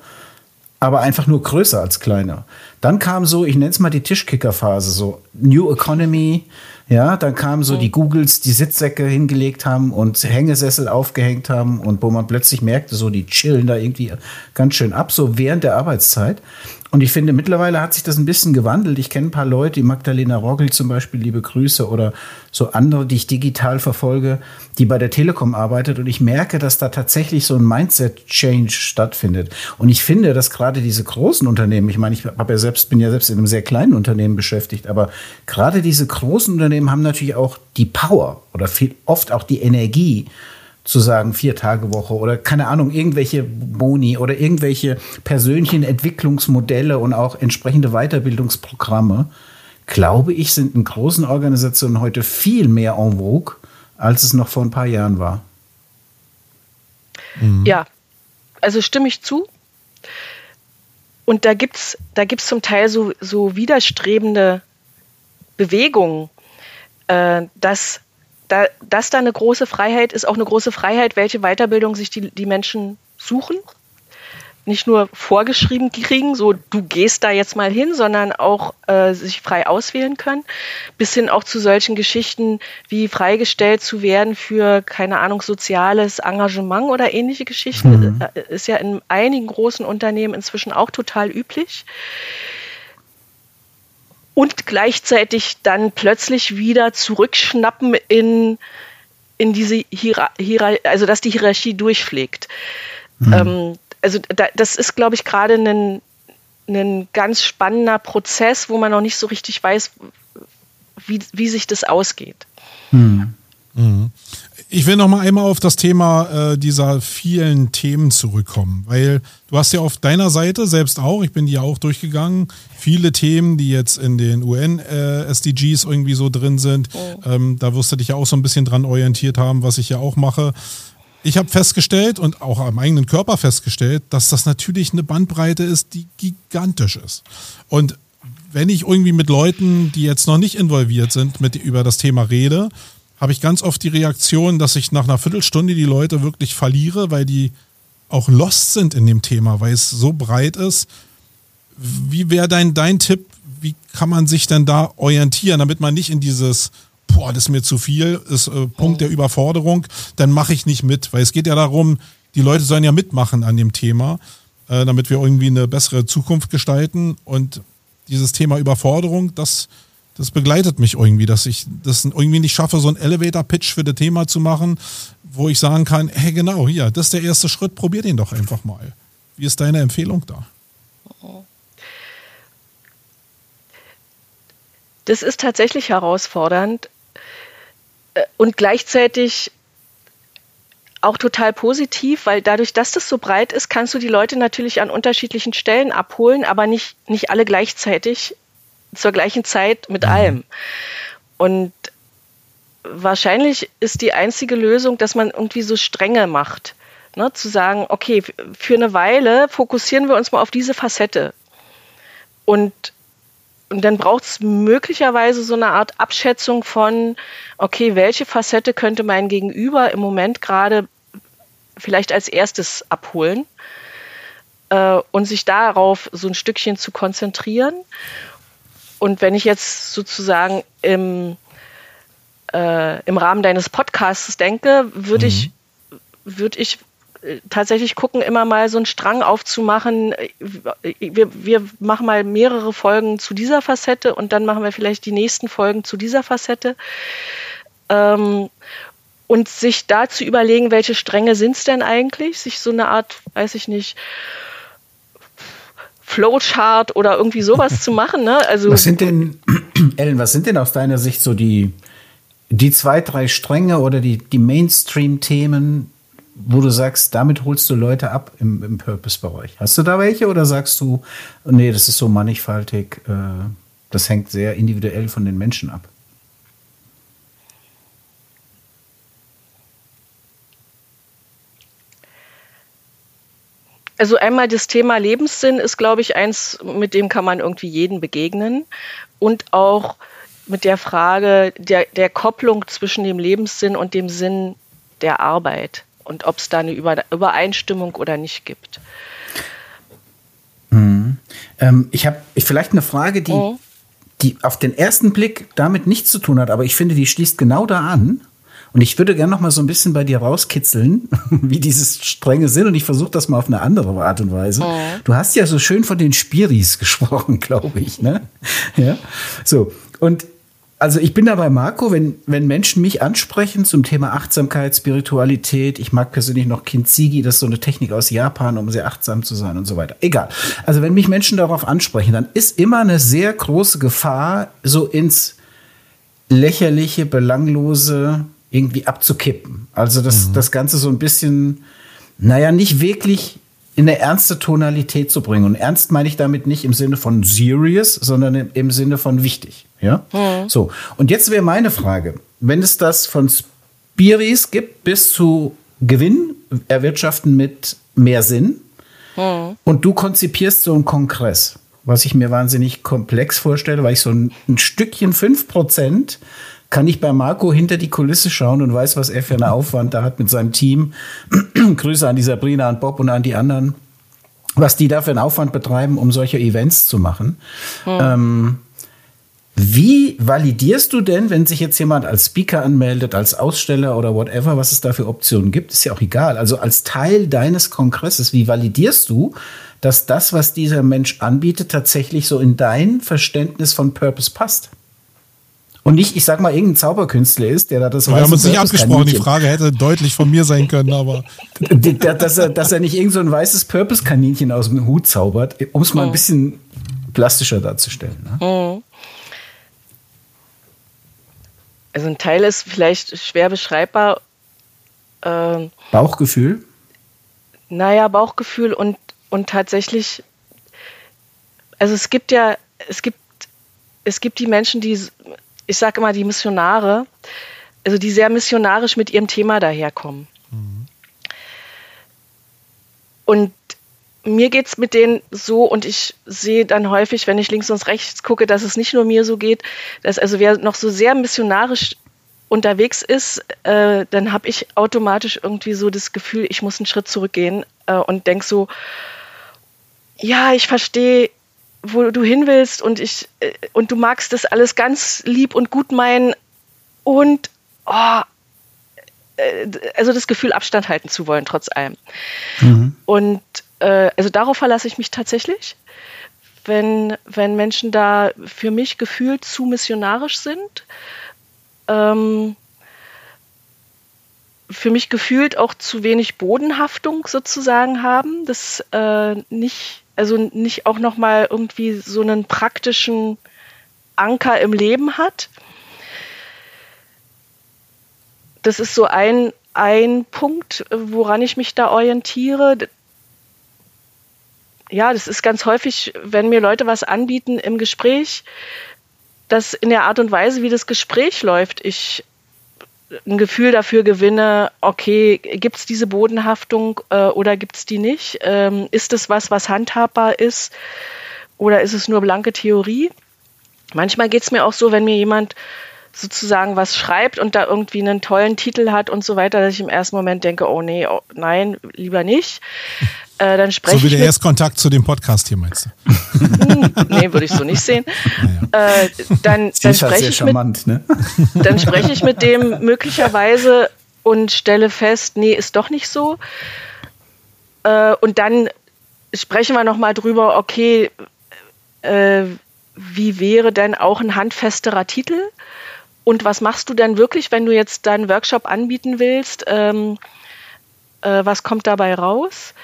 Aber einfach nur größer als kleiner. Dann kam so, ich nenne es mal die Tischkicker-Phase, so New Economy, ja, dann kamen so die Googles, die Sitzsäcke hingelegt haben und Hängesessel aufgehängt haben und wo man plötzlich merkte, so die chillen da irgendwie ganz schön ab, so während der Arbeitszeit. Und ich finde, mittlerweile hat sich das ein bisschen gewandelt. Ich kenne ein paar Leute, die Magdalena Rogel zum Beispiel, liebe Grüße, oder so andere, die ich digital verfolge, die bei der Telekom arbeitet. Und ich merke, dass da tatsächlich so ein Mindset-Change stattfindet. Und ich finde, dass gerade diese großen Unternehmen, ich meine, ich habe ja selbst, bin ja selbst in einem sehr kleinen Unternehmen beschäftigt, aber gerade diese großen Unternehmen haben natürlich auch die Power oder viel, oft auch die Energie, zu sagen, vier Tage Woche oder keine Ahnung, irgendwelche Boni oder irgendwelche persönlichen Entwicklungsmodelle und auch entsprechende Weiterbildungsprogramme, glaube ich, sind in großen Organisationen heute viel mehr en vogue, als es noch vor ein paar Jahren war. Mhm. Ja, also stimme ich zu. Und da gibt es da gibt's zum Teil so, so widerstrebende Bewegungen, äh, dass da, dass da eine große Freiheit ist, auch eine große Freiheit, welche Weiterbildung sich die, die Menschen suchen nicht nur vorgeschrieben kriegen, so du gehst da jetzt mal hin, sondern auch äh, sich frei auswählen können, bis hin auch zu solchen Geschichten wie freigestellt zu werden für, keine Ahnung, soziales Engagement oder ähnliche Geschichten. Mhm. Äh, ist ja in einigen großen Unternehmen inzwischen auch total üblich. Und gleichzeitig dann plötzlich wieder zurückschnappen in, in diese Hierarchie, also dass die Hierarchie durchschlägt. Mhm. Ähm, also da, das ist, glaube ich, gerade ein, ein ganz spannender Prozess, wo man noch nicht so richtig weiß, wie, wie sich das ausgeht. Hm. Mhm. Ich will noch mal einmal auf das Thema äh, dieser vielen Themen zurückkommen, weil du hast ja auf deiner Seite selbst auch, ich bin die ja auch durchgegangen, viele Themen, die jetzt in den UN-SDGs äh, irgendwie so drin sind. Oh. Ähm, da wirst du dich ja auch so ein bisschen dran orientiert haben, was ich ja auch mache ich habe festgestellt und auch am eigenen Körper festgestellt, dass das natürlich eine Bandbreite ist, die gigantisch ist. Und wenn ich irgendwie mit Leuten, die jetzt noch nicht involviert sind, mit über das Thema rede, habe ich ganz oft die Reaktion, dass ich nach einer Viertelstunde die Leute wirklich verliere, weil die auch lost sind in dem Thema, weil es so breit ist. Wie wäre dein, dein Tipp? Wie kann man sich denn da orientieren, damit man nicht in dieses boah, das ist mir zu viel, ist äh, Punkt der Überforderung, dann mache ich nicht mit. Weil es geht ja darum, die Leute sollen ja mitmachen an dem Thema, äh, damit wir irgendwie eine bessere Zukunft gestalten. Und dieses Thema Überforderung, das, das begleitet mich irgendwie, dass ich das irgendwie nicht schaffe, so einen Elevator-Pitch für das Thema zu machen, wo ich sagen kann, hey genau, hier, das ist der erste Schritt, probier den doch einfach mal. Wie ist deine Empfehlung da? Das ist tatsächlich herausfordernd, äh, und gleichzeitig auch total positiv, weil dadurch, dass das so breit ist, kannst du die Leute natürlich an unterschiedlichen Stellen abholen, aber nicht, nicht alle gleichzeitig zur gleichen Zeit mit mhm. allem. Und wahrscheinlich ist die einzige Lösung, dass man irgendwie so Strenge macht. Ne, zu sagen, okay, für eine Weile fokussieren wir uns mal auf diese Facette. Und und dann braucht es möglicherweise so eine Art Abschätzung von, okay, welche Facette könnte mein Gegenüber im Moment gerade vielleicht als erstes abholen äh, und sich darauf so ein Stückchen zu konzentrieren. Und wenn ich jetzt sozusagen im, äh, im Rahmen deines Podcasts denke, würde mhm. ich, würde ich tatsächlich gucken, immer mal so einen Strang aufzumachen. Wir, wir machen mal mehrere Folgen zu dieser Facette und dann machen wir vielleicht die nächsten Folgen zu dieser Facette. Ähm, und sich da zu überlegen, welche Stränge sind es denn eigentlich? Sich so eine Art, weiß ich nicht, Flowchart oder irgendwie sowas zu machen. Ne? Also, was sind denn, Ellen, was sind denn aus deiner Sicht so die, die zwei, drei Stränge oder die, die Mainstream-Themen, wo du sagst, damit holst du Leute ab im, im Purpose-Bereich. Hast du da welche oder sagst du, nee, das ist so mannigfaltig, äh, das hängt sehr individuell von den Menschen ab? Also einmal das Thema Lebenssinn ist, glaube ich, eins, mit dem kann man irgendwie jeden begegnen. Und auch mit der Frage der, der Kopplung zwischen dem Lebenssinn und dem Sinn der Arbeit und ob es da eine Übereinstimmung oder nicht gibt. Mhm. Ähm, ich habe vielleicht eine Frage, die, mhm. die auf den ersten Blick damit nichts zu tun hat, aber ich finde, die schließt genau da an. Und ich würde gerne noch mal so ein bisschen bei dir rauskitzeln, wie dieses strenge Sinn. Und ich versuche das mal auf eine andere Art und Weise. Mhm. Du hast ja so schön von den Spiris gesprochen, glaube ich. Ne? Ja. So. Und also ich bin da bei Marco, wenn, wenn Menschen mich ansprechen zum Thema Achtsamkeit, Spiritualität, ich mag persönlich noch Kintsugi, das ist so eine Technik aus Japan, um sehr achtsam zu sein und so weiter. Egal. Also wenn mich Menschen darauf ansprechen, dann ist immer eine sehr große Gefahr, so ins lächerliche, belanglose irgendwie abzukippen. Also das, mhm. das Ganze so ein bisschen, naja, nicht wirklich in eine ernste Tonalität zu bringen. Und ernst meine ich damit nicht im Sinne von serious, sondern im, im Sinne von wichtig. Ja? Mhm. So. Und jetzt wäre meine Frage, wenn es das von Spiris gibt bis zu Gewinn erwirtschaften mit mehr Sinn mhm. und du konzipierst so einen Kongress, was ich mir wahnsinnig komplex vorstelle, weil ich so ein, ein Stückchen 5% kann ich bei Marco hinter die Kulisse schauen und weiß, was er für einen Aufwand da hat mit seinem Team. Grüße an die Sabrina, an Bob und an die anderen, was die da für einen Aufwand betreiben, um solche Events zu machen. Hm. Ähm, wie validierst du denn, wenn sich jetzt jemand als Speaker anmeldet, als Aussteller oder whatever, was es da für Optionen gibt, ist ja auch egal. Also als Teil deines Kongresses, wie validierst du, dass das, was dieser Mensch anbietet, tatsächlich so in dein Verständnis von Purpose passt? Und nicht, ich sag mal, irgendein Zauberkünstler ist, der da das weiß. Wir haben uns nicht abgesprochen, die Frage hätte deutlich von mir sein können, aber. dass, er, dass er nicht irgend so ein weißes Purpose-Kaninchen aus dem Hut zaubert, um es mal ein bisschen plastischer darzustellen. Ne? Also ein Teil ist vielleicht schwer beschreibbar. Ähm, Bauchgefühl? Naja, Bauchgefühl und, und tatsächlich, also es gibt ja, es gibt, es gibt die Menschen, die, ich sage immer die Missionare, also die sehr missionarisch mit ihrem Thema daherkommen. Mhm. Und mir geht es mit denen so und ich sehe dann häufig, wenn ich links und rechts gucke, dass es nicht nur mir so geht, dass also wer noch so sehr missionarisch unterwegs ist, äh, dann habe ich automatisch irgendwie so das Gefühl, ich muss einen Schritt zurückgehen äh, und denke so, ja, ich verstehe, wo du hin willst und ich äh, und du magst das alles ganz lieb und gut meinen und oh, äh, also das Gefühl, Abstand halten zu wollen, trotz allem. Mhm. Und äh, also darauf verlasse ich mich tatsächlich. Wenn, wenn Menschen da für mich gefühlt zu missionarisch sind, ähm, für mich gefühlt auch zu wenig Bodenhaftung sozusagen haben, das äh, nicht, also nicht auch nochmal irgendwie so einen praktischen Anker im Leben hat. Das ist so ein, ein Punkt, woran ich mich da orientiere ja, das ist ganz häufig, wenn mir Leute was anbieten im Gespräch, dass in der Art und Weise, wie das Gespräch läuft, ich ein Gefühl dafür gewinne, okay, gibt es diese Bodenhaftung äh, oder gibt es die nicht? Ähm, ist es was, was handhabbar ist oder ist es nur blanke Theorie? Manchmal geht es mir auch so, wenn mir jemand sozusagen was schreibt und da irgendwie einen tollen Titel hat und so weiter, dass ich im ersten Moment denke, oh nee, oh, nein, lieber nicht. Äh, dann spreche so wie der Erstkontakt zu dem Podcast hier meinst du? nee, würde ich so nicht sehen. Naja. Äh, dann dann spreche ich, charmant, mit, ne? dann spreche ich mit dem möglicherweise und stelle fest, nee, ist doch nicht so. Äh, und dann sprechen wir nochmal drüber, okay, äh, wie wäre denn auch ein handfesterer Titel? Und was machst du denn wirklich, wenn du jetzt deinen Workshop anbieten willst? Ähm, äh, was kommt dabei raus?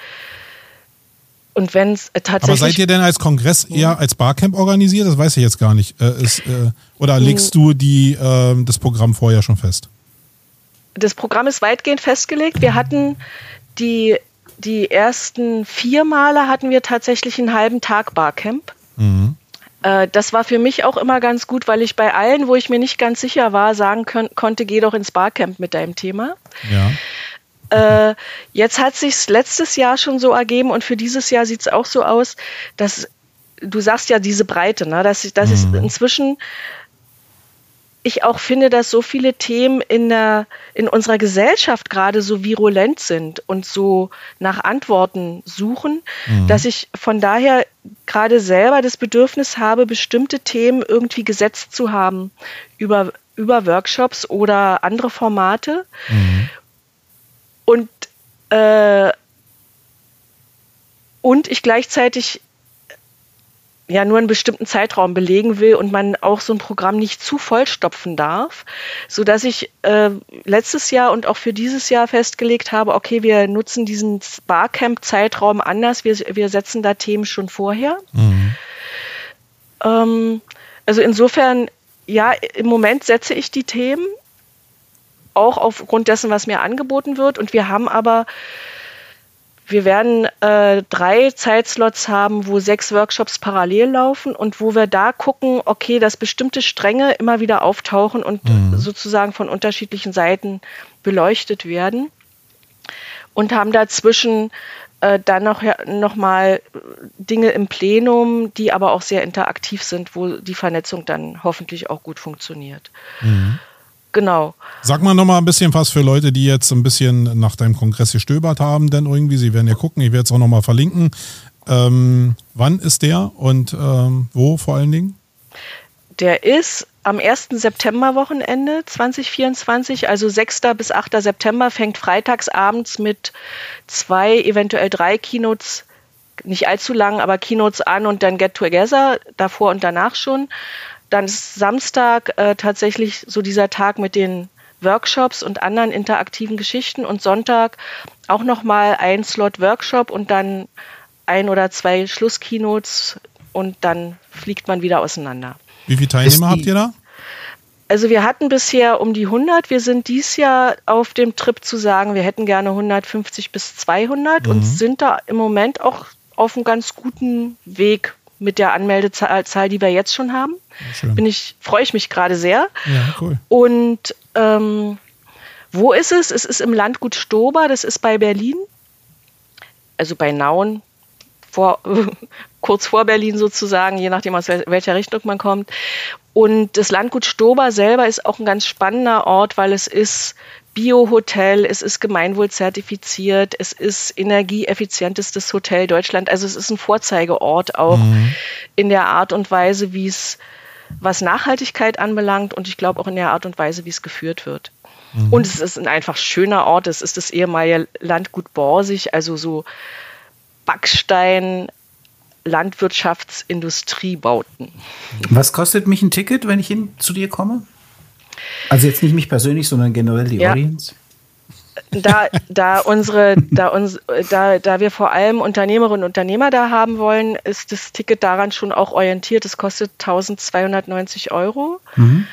Und wenn es tatsächlich. Aber seid ihr denn als Kongress eher als Barcamp organisiert? Das weiß ich jetzt gar nicht. Äh, ist, äh, oder hm. legst du die, äh, das Programm vorher schon fest? Das Programm ist weitgehend festgelegt. Wir hatten die, die ersten vier Male hatten wir tatsächlich einen halben Tag Barcamp. Mhm. Äh, das war für mich auch immer ganz gut, weil ich bei allen, wo ich mir nicht ganz sicher war, sagen konnte, geh doch ins Barcamp mit deinem Thema. Ja. Äh, jetzt hat sich letztes Jahr schon so ergeben und für dieses Jahr sieht es auch so aus, dass du sagst ja diese Breite, ne? dass, dass mhm. es inzwischen ich auch finde, dass so viele Themen in, der, in unserer Gesellschaft gerade so virulent sind und so nach Antworten suchen, mhm. dass ich von daher gerade selber das Bedürfnis habe, bestimmte Themen irgendwie gesetzt zu haben über, über Workshops oder andere Formate. Mhm und, äh, und ich gleichzeitig ja nur einen bestimmten Zeitraum belegen will und man auch so ein Programm nicht zu vollstopfen darf, so dass ich äh, letztes Jahr und auch für dieses Jahr festgelegt habe, okay, wir nutzen diesen Barcamp-Zeitraum anders, wir, wir setzen da Themen schon vorher. Mhm. Ähm, also insofern, ja, im Moment setze ich die Themen auch aufgrund dessen, was mir angeboten wird. Und wir haben aber, wir werden äh, drei Zeitslots haben, wo sechs Workshops parallel laufen und wo wir da gucken, okay, dass bestimmte Stränge immer wieder auftauchen und mhm. sozusagen von unterschiedlichen Seiten beleuchtet werden. Und haben dazwischen äh, dann noch, noch mal Dinge im Plenum, die aber auch sehr interaktiv sind, wo die Vernetzung dann hoffentlich auch gut funktioniert. Mhm. Genau. Sag mal noch mal ein bisschen was für Leute, die jetzt ein bisschen nach deinem Kongress gestöbert haben, denn irgendwie, sie werden ja gucken, ich werde es auch noch mal verlinken. Ähm, wann ist der und ähm, wo vor allen Dingen? Der ist am 1. September-Wochenende 2024, also 6. bis 8. September, fängt freitags abends mit zwei, eventuell drei Keynotes, nicht allzu lang, aber Keynotes an und dann Get Together, davor und danach schon. Dann ist Samstag äh, tatsächlich so dieser Tag mit den Workshops und anderen interaktiven Geschichten und Sonntag auch nochmal ein Slot Workshop und dann ein oder zwei Schlusskeynotes und dann fliegt man wieder auseinander. Wie viele Teilnehmer habt ihr da? Also wir hatten bisher um die 100. Wir sind dies Jahr auf dem Trip zu sagen, wir hätten gerne 150 bis 200 mhm. und sind da im Moment auch auf einem ganz guten Weg mit der Anmeldezahl, die wir jetzt schon haben. Schön. Bin ich, freue ich mich gerade sehr. Ja, cool. Und ähm, wo ist es? Es ist im Landgut Stober, das ist bei Berlin, also bei Nauen, vor, kurz vor Berlin sozusagen, je nachdem aus welcher Richtung man kommt. Und das Landgut Stober selber ist auch ein ganz spannender Ort, weil es ist Bio-Hotel, es ist gemeinwohlzertifiziert, es ist energieeffizientestes Hotel Deutschland. Also es ist ein Vorzeigeort auch mhm. in der Art und Weise, wie es was Nachhaltigkeit anbelangt und ich glaube auch in der Art und Weise, wie es geführt wird. Mhm. Und es ist ein einfach schöner Ort. Es ist das ehemalige Landgut Borsig, also so Backstein, Landwirtschaftsindustriebauten. Was kostet mich ein Ticket, wenn ich hin zu dir komme? Also jetzt nicht mich persönlich, sondern generell die ja. Audience? Da, da unsere, da uns, da, da wir vor allem Unternehmerinnen und Unternehmer da haben wollen, ist das Ticket daran schon auch orientiert. Es kostet 1290 Euro. Mhm.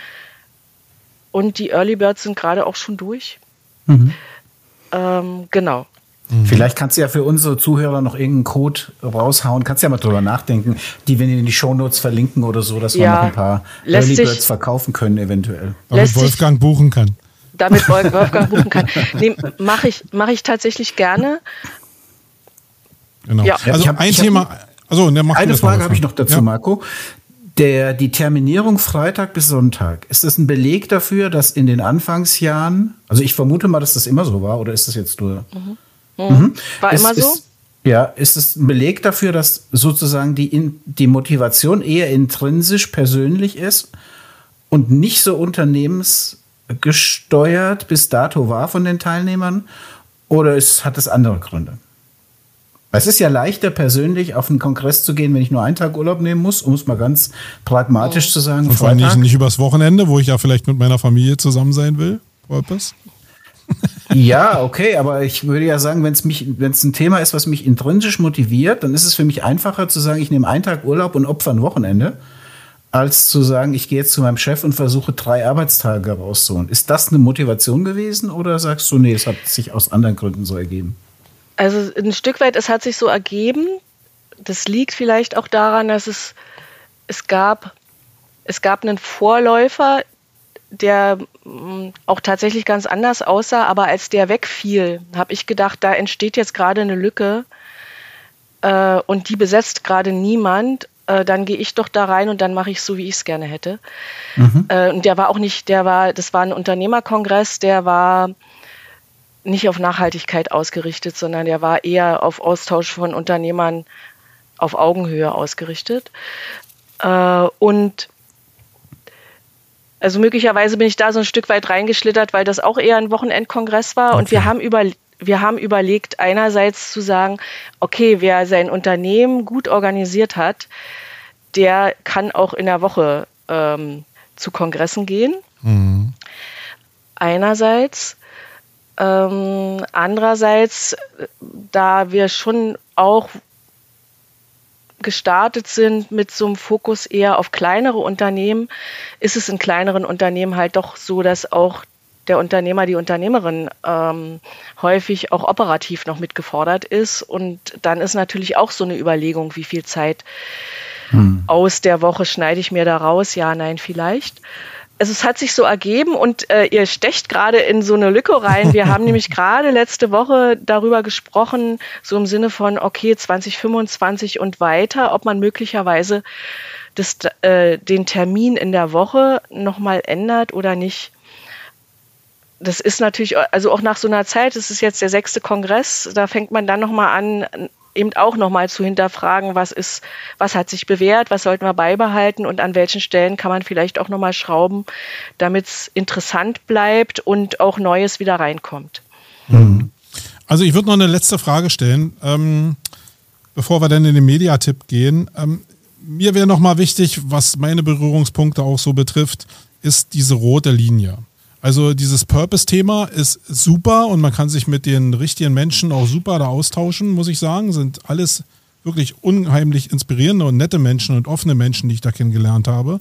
Und die Early Birds sind gerade auch schon durch. Mhm. Ähm, genau. Mhm. Vielleicht kannst du ja für unsere Zuhörer noch irgendeinen Code raushauen. Kannst ja mal drüber nachdenken, die wir in die Shownotes verlinken oder so, dass ja, wir noch ein paar Early Birds verkaufen können, eventuell. Damit Wolfgang buchen kann. Damit Wolfgang buchen kann. Nee, mache ich, mach ich tatsächlich gerne. Genau. Ja. Also hab, ein Thema. Also, ne, eine Frage habe ich noch dazu, ja. Marco. Der, die Terminierung Freitag bis Sonntag, ist das ein Beleg dafür, dass in den Anfangsjahren, also ich vermute mal, dass das immer so war, oder ist das jetzt nur. Mhm. Mhm. War ist, immer so? Ist, ja, ist es ein Beleg dafür, dass sozusagen die, die Motivation eher intrinsisch persönlich ist und nicht so unternehmensgesteuert bis dato war von den Teilnehmern? Oder ist, hat es andere Gründe? Es ist ja leichter, persönlich auf einen Kongress zu gehen, wenn ich nur einen Tag Urlaub nehmen muss, um es mal ganz pragmatisch oh. zu sagen. Und vor allem nicht, nicht übers Wochenende, wo ich ja vielleicht mit meiner Familie zusammen sein will. Purpose ja, okay, aber ich würde ja sagen, wenn es mich, wenn es ein Thema ist, was mich intrinsisch motiviert, dann ist es für mich einfacher zu sagen, ich nehme einen Tag Urlaub und opfer ein Wochenende, als zu sagen, ich gehe jetzt zu meinem Chef und versuche drei Arbeitstage rauszuholen. Ist das eine Motivation gewesen oder sagst du, nee, es hat sich aus anderen Gründen so ergeben? Also ein Stück weit, es hat sich so ergeben. Das liegt vielleicht auch daran, dass es, es gab, es gab einen Vorläufer, der mm, auch tatsächlich ganz anders aussah, aber als der wegfiel, habe ich gedacht, da entsteht jetzt gerade eine Lücke äh, und die besetzt gerade niemand. Äh, dann gehe ich doch da rein und dann mache ich so, wie ich es gerne hätte. Mhm. Äh, und der war auch nicht, der war, das war ein Unternehmerkongress, der war nicht auf Nachhaltigkeit ausgerichtet, sondern der war eher auf Austausch von Unternehmern auf Augenhöhe ausgerichtet. Äh, und also möglicherweise bin ich da so ein Stück weit reingeschlittert, weil das auch eher ein Wochenendkongress war. Okay. Und wir haben über, wir haben überlegt, einerseits zu sagen, okay, wer sein Unternehmen gut organisiert hat, der kann auch in der Woche ähm, zu Kongressen gehen. Mhm. Einerseits. Ähm, andererseits, da wir schon auch gestartet sind mit so einem Fokus eher auf kleinere Unternehmen, ist es in kleineren Unternehmen halt doch so, dass auch der Unternehmer, die Unternehmerin ähm, häufig auch operativ noch mitgefordert ist. Und dann ist natürlich auch so eine Überlegung, wie viel Zeit hm. aus der Woche schneide ich mir da raus? Ja, nein, vielleicht also es hat sich so ergeben und äh, ihr stecht gerade in so eine Lücke rein. Wir haben nämlich gerade letzte Woche darüber gesprochen, so im Sinne von, okay, 2025 und weiter, ob man möglicherweise das, äh, den Termin in der Woche nochmal ändert oder nicht. das ist natürlich, also auch nach so einer Zeit, das ist jetzt der sechste Kongress, da fängt man dann nochmal an, eben auch nochmal zu hinterfragen, was ist, was hat sich bewährt, was sollten wir beibehalten und an welchen Stellen kann man vielleicht auch nochmal schrauben, damit es interessant bleibt und auch Neues wieder reinkommt. Mhm. Also ich würde noch eine letzte Frage stellen, ähm, bevor wir dann in den Mediatipp gehen. Ähm, mir wäre nochmal wichtig, was meine Berührungspunkte auch so betrifft, ist diese rote Linie. Also dieses Purpose-Thema ist super und man kann sich mit den richtigen Menschen auch super da austauschen, muss ich sagen. Sind alles wirklich unheimlich inspirierende und nette Menschen und offene Menschen, die ich da kennengelernt habe.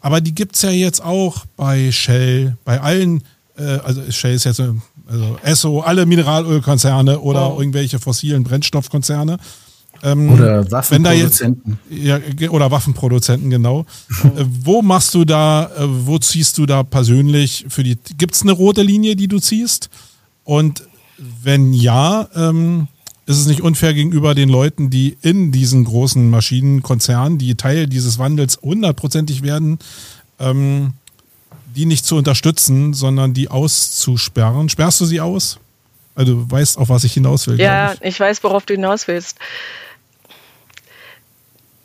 Aber die gibt es ja jetzt auch bei Shell, bei allen, äh, also Shell ist jetzt, also Esso, alle Mineralölkonzerne oder oh. irgendwelche fossilen Brennstoffkonzerne. Ähm, oder Waffenproduzenten. Jetzt, ja, oder Waffenproduzenten, genau. äh, wo machst du da, äh, wo ziehst du da persönlich für die, gibt es eine rote Linie, die du ziehst? Und wenn ja, ähm, ist es nicht unfair gegenüber den Leuten, die in diesen großen Maschinenkonzernen, die Teil dieses Wandels hundertprozentig werden, ähm, die nicht zu unterstützen, sondern die auszusperren. Sperrst du sie aus? Also du weißt, auf was ich hinaus will. Ja, ich. ich weiß, worauf du hinaus willst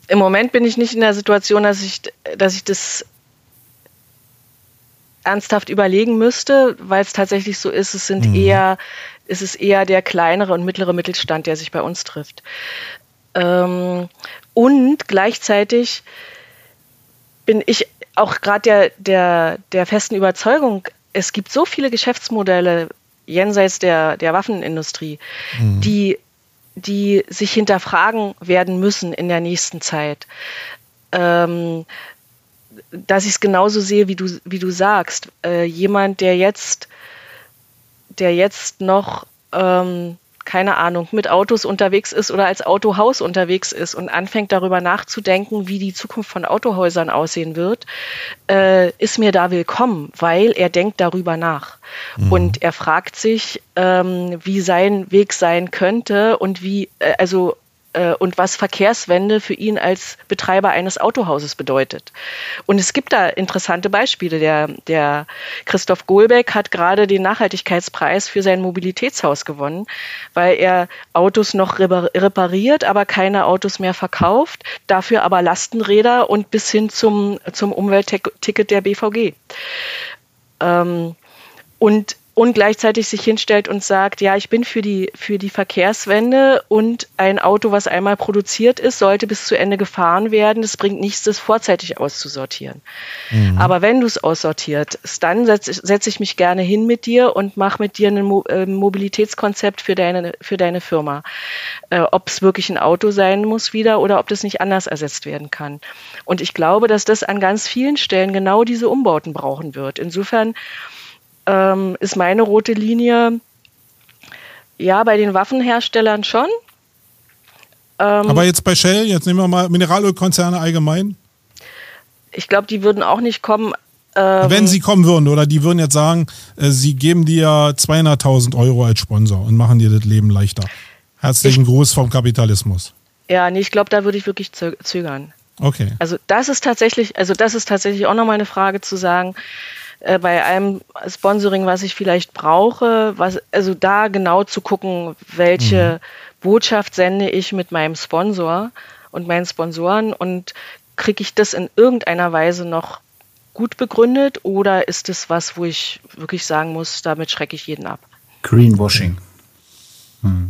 im Moment bin ich nicht in der Situation, dass ich, dass ich das ernsthaft überlegen müsste, weil es tatsächlich so ist, es sind mhm. eher, es ist eher der kleinere und mittlere Mittelstand, der sich bei uns trifft. Ähm, und gleichzeitig bin ich auch gerade der, der, der festen Überzeugung, es gibt so viele Geschäftsmodelle jenseits der, der Waffenindustrie, mhm. die die sich hinterfragen werden müssen in der nächsten Zeit. Ähm, dass ich es genauso sehe, wie du, wie du sagst. Äh, jemand, der jetzt, der jetzt noch ähm, keine Ahnung, mit Autos unterwegs ist oder als Autohaus unterwegs ist und anfängt darüber nachzudenken, wie die Zukunft von Autohäusern aussehen wird, äh, ist mir da willkommen, weil er denkt darüber nach. Mhm. Und er fragt sich, ähm, wie sein Weg sein könnte und wie, äh, also und was Verkehrswende für ihn als Betreiber eines Autohauses bedeutet. Und es gibt da interessante Beispiele. Der, der Christoph Gohlbeck hat gerade den Nachhaltigkeitspreis für sein Mobilitätshaus gewonnen, weil er Autos noch repariert, aber keine Autos mehr verkauft, dafür aber Lastenräder und bis hin zum, zum Umweltticket der BVG. Ähm, und und gleichzeitig sich hinstellt und sagt, ja, ich bin für die, für die Verkehrswende und ein Auto, was einmal produziert ist, sollte bis zu Ende gefahren werden. Es bringt nichts, das vorzeitig auszusortieren. Mhm. Aber wenn du es aussortierst, dann setze setz ich mich gerne hin mit dir und mache mit dir ein Mo äh, Mobilitätskonzept für deine, für deine Firma. Äh, ob es wirklich ein Auto sein muss wieder oder ob das nicht anders ersetzt werden kann. Und ich glaube, dass das an ganz vielen Stellen genau diese Umbauten brauchen wird. Insofern ähm, ist meine rote Linie, ja, bei den Waffenherstellern schon. Ähm, Aber jetzt bei Shell, jetzt nehmen wir mal Mineralölkonzerne allgemein. Ich glaube, die würden auch nicht kommen. Ähm, Wenn sie kommen würden, oder die würden jetzt sagen, äh, sie geben dir 200.000 Euro als Sponsor und machen dir das Leben leichter. Herzlichen ich, Gruß vom Kapitalismus. Ja, nee, ich glaube, da würde ich wirklich zögern. Okay. Also das ist tatsächlich, also das ist tatsächlich auch nochmal eine Frage zu sagen, äh, bei einem Sponsoring, was ich vielleicht brauche, was, also da genau zu gucken, welche mhm. Botschaft sende ich mit meinem Sponsor und meinen Sponsoren und kriege ich das in irgendeiner Weise noch gut begründet oder ist es was, wo ich wirklich sagen muss, damit schrecke ich jeden ab? Greenwashing.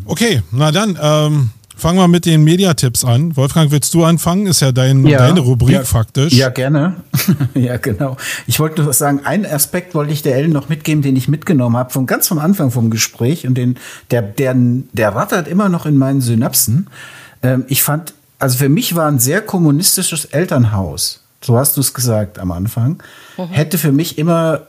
Okay, na dann, ähm, Fangen wir mit den Mediatipps an. Wolfgang, willst du anfangen? Ist ja, dein, ja deine Rubrik ja, faktisch. Ja, gerne. ja, genau. Ich wollte nur sagen, einen Aspekt wollte ich der Ellen noch mitgeben, den ich mitgenommen habe, von ganz vom Anfang vom Gespräch und den, der, der, der rattert immer noch in meinen Synapsen. Ähm, ich fand, also für mich war ein sehr kommunistisches Elternhaus, so hast du es gesagt am Anfang, mhm. hätte für mich immer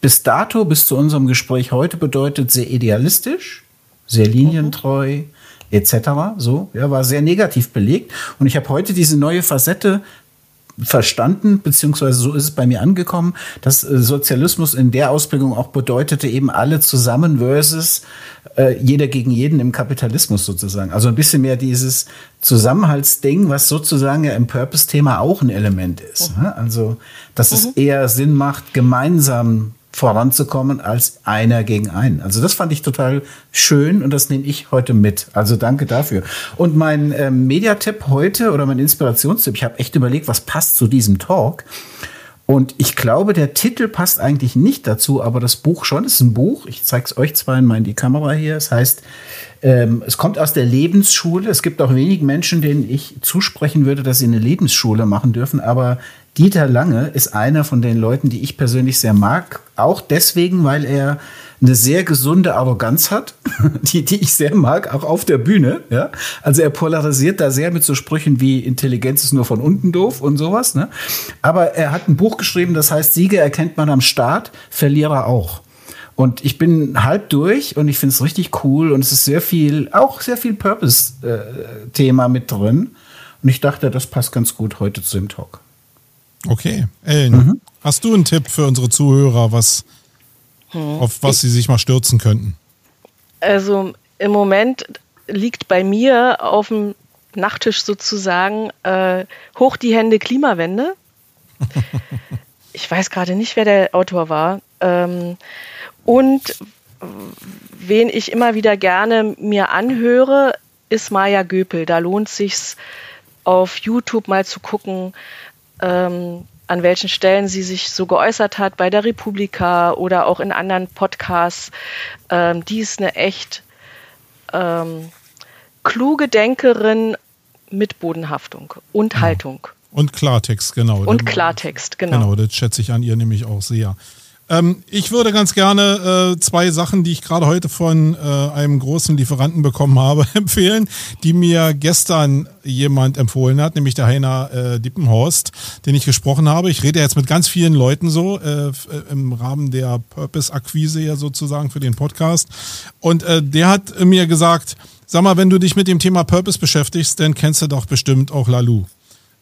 bis dato, bis zu unserem Gespräch heute bedeutet, sehr idealistisch, sehr linientreu, mhm etc. So, ja, war sehr negativ belegt. Und ich habe heute diese neue Facette verstanden, beziehungsweise so ist es bei mir angekommen, dass äh, Sozialismus in der Ausprägung auch bedeutete, eben alle zusammen versus äh, jeder gegen jeden im Kapitalismus sozusagen. Also ein bisschen mehr dieses Zusammenhaltsding, was sozusagen ja im Purpose-Thema auch ein Element ist. Mhm. Also, dass mhm. es eher Sinn macht, gemeinsam voranzukommen als einer gegen einen. Also das fand ich total schön und das nehme ich heute mit. Also danke dafür. Und mein ähm, Mediatipp heute oder mein Inspirationstipp, ich habe echt überlegt, was passt zu diesem Talk. Und ich glaube, der Titel passt eigentlich nicht dazu, aber das Buch schon. Es ist ein Buch. Ich zeige es euch zwar in die Kamera hier. Es heißt, ähm, es kommt aus der Lebensschule. Es gibt auch wenig Menschen, denen ich zusprechen würde, dass sie eine Lebensschule machen dürfen. Aber Dieter Lange ist einer von den Leuten, die ich persönlich sehr mag. Auch deswegen, weil er eine sehr gesunde Arroganz hat, die, die ich sehr mag, auch auf der Bühne. Ja? Also er polarisiert da sehr mit so Sprüchen wie Intelligenz ist nur von unten doof und sowas. Ne? Aber er hat ein Buch geschrieben, das heißt, Sieger erkennt man am Start, Verlierer auch. Und ich bin halb durch und ich finde es richtig cool und es ist sehr viel, auch sehr viel Purpose-Thema äh, mit drin. Und ich dachte, das passt ganz gut heute zu dem Talk. Okay, Ellen, mhm. hast du einen Tipp für unsere Zuhörer, was, hm. auf was ich, sie sich mal stürzen könnten? Also im Moment liegt bei mir auf dem Nachttisch sozusagen äh, hoch die Hände Klimawende. ich weiß gerade nicht, wer der Autor war. Ähm, und wen ich immer wieder gerne mir anhöre, ist Maya Göpel. Da lohnt sich's auf YouTube mal zu gucken, ähm, an welchen Stellen sie sich so geäußert hat bei der Republika oder auch in anderen Podcasts. Ähm, die ist eine echt ähm, kluge Denkerin mit Bodenhaftung und. Haltung. Und Klartext, genau. Und Klartext, genau. Genau, das schätze ich an ihr nämlich auch sehr. Ähm, ich würde ganz gerne äh, zwei Sachen, die ich gerade heute von äh, einem großen Lieferanten bekommen habe, empfehlen, die mir gestern jemand empfohlen hat, nämlich der Heiner äh, Dippenhorst, den ich gesprochen habe. Ich rede jetzt mit ganz vielen Leuten so äh, äh, im Rahmen der Purpose-Akquise ja sozusagen für den Podcast. Und äh, der hat mir gesagt, sag mal, wenn du dich mit dem Thema Purpose beschäftigst, dann kennst du doch bestimmt auch Lalu.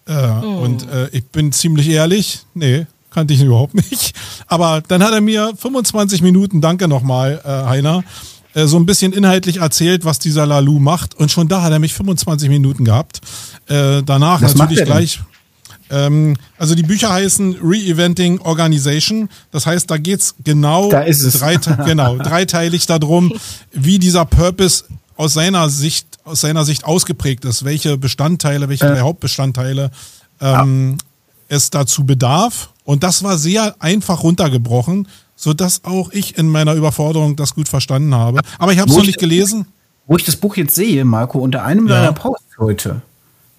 Äh, mm. Und äh, ich bin ziemlich ehrlich, nee, kannte ich ihn überhaupt nicht. Aber dann hat er mir 25 Minuten, danke nochmal, äh, Heiner, äh, so ein bisschen inhaltlich erzählt, was dieser Lalu macht. Und schon da hat er mich 25 Minuten gehabt. Äh, danach was natürlich gleich. Ähm, also die Bücher heißen Re-Eventing Organization. Das heißt, da geht's genau, da. Drei, genau dreiteilig darum, wie dieser Purpose aus seiner Sicht aus seiner Sicht ausgeprägt ist, welche Bestandteile, welche äh. Hauptbestandteile ähm, ja. es dazu bedarf und das war sehr einfach runtergebrochen, so dass auch ich in meiner Überforderung das gut verstanden habe. Aber ich habe es noch nicht gelesen. Wo ich das Buch jetzt sehe, Marco, unter einem ja. deiner Posts heute.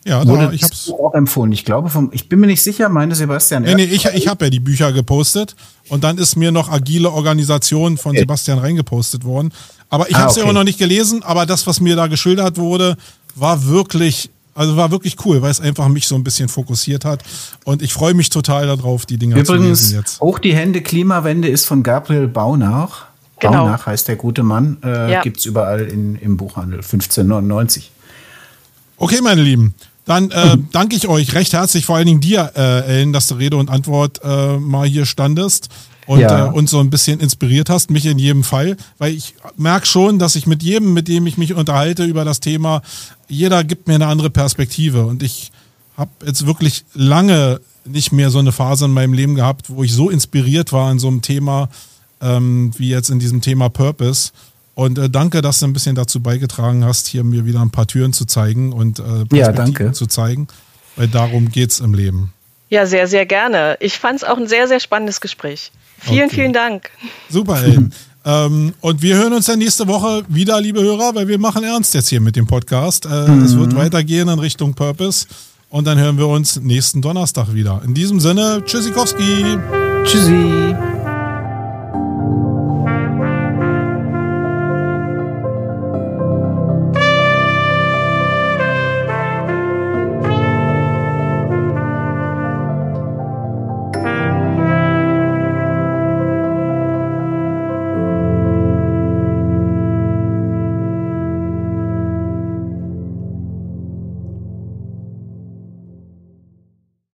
Ja, da, ich habe es auch empfohlen. Ich glaube, vom, ich bin mir nicht sicher, meine Sebastian. Nee, nee, ich, ich habe ja die Bücher gepostet und dann ist mir noch agile Organisation von okay. Sebastian reingepostet worden. Aber ich ah, habe es okay. ja auch noch nicht gelesen, aber das, was mir da geschildert wurde, war wirklich also war wirklich cool, weil es einfach mich so ein bisschen fokussiert hat. Und ich freue mich total darauf, die Dinger Übrigens, zu lesen jetzt. Hoch die Hände, Klimawende ist von Gabriel Baunach. Genau. Baunach heißt der gute Mann. Äh, ja. Gibt es überall in, im Buchhandel. 1599. Okay, meine Lieben. Dann äh, mhm. danke ich euch recht herzlich, vor allen Dingen dir, äh, Ellen, dass du Rede und Antwort äh, mal hier standest und ja. äh, uns so ein bisschen inspiriert hast, mich in jedem Fall, weil ich merke schon, dass ich mit jedem, mit dem ich mich unterhalte über das Thema, jeder gibt mir eine andere Perspektive und ich habe jetzt wirklich lange nicht mehr so eine Phase in meinem Leben gehabt, wo ich so inspiriert war in so einem Thema ähm, wie jetzt in diesem Thema Purpose. Und äh, danke, dass du ein bisschen dazu beigetragen hast, hier mir wieder ein paar Türen zu zeigen und äh, ja, danke. zu zeigen, weil darum geht's im Leben. Ja, sehr, sehr gerne. Ich fand es auch ein sehr, sehr spannendes Gespräch. Vielen, okay. vielen Dank. Super, Ellen. ähm, und wir hören uns dann nächste Woche wieder, liebe Hörer, weil wir machen ernst jetzt hier mit dem Podcast. Äh, mhm. Es wird weitergehen in Richtung Purpose. Und dann hören wir uns nächsten Donnerstag wieder. In diesem Sinne, Tschüssikowski. Tschüssi.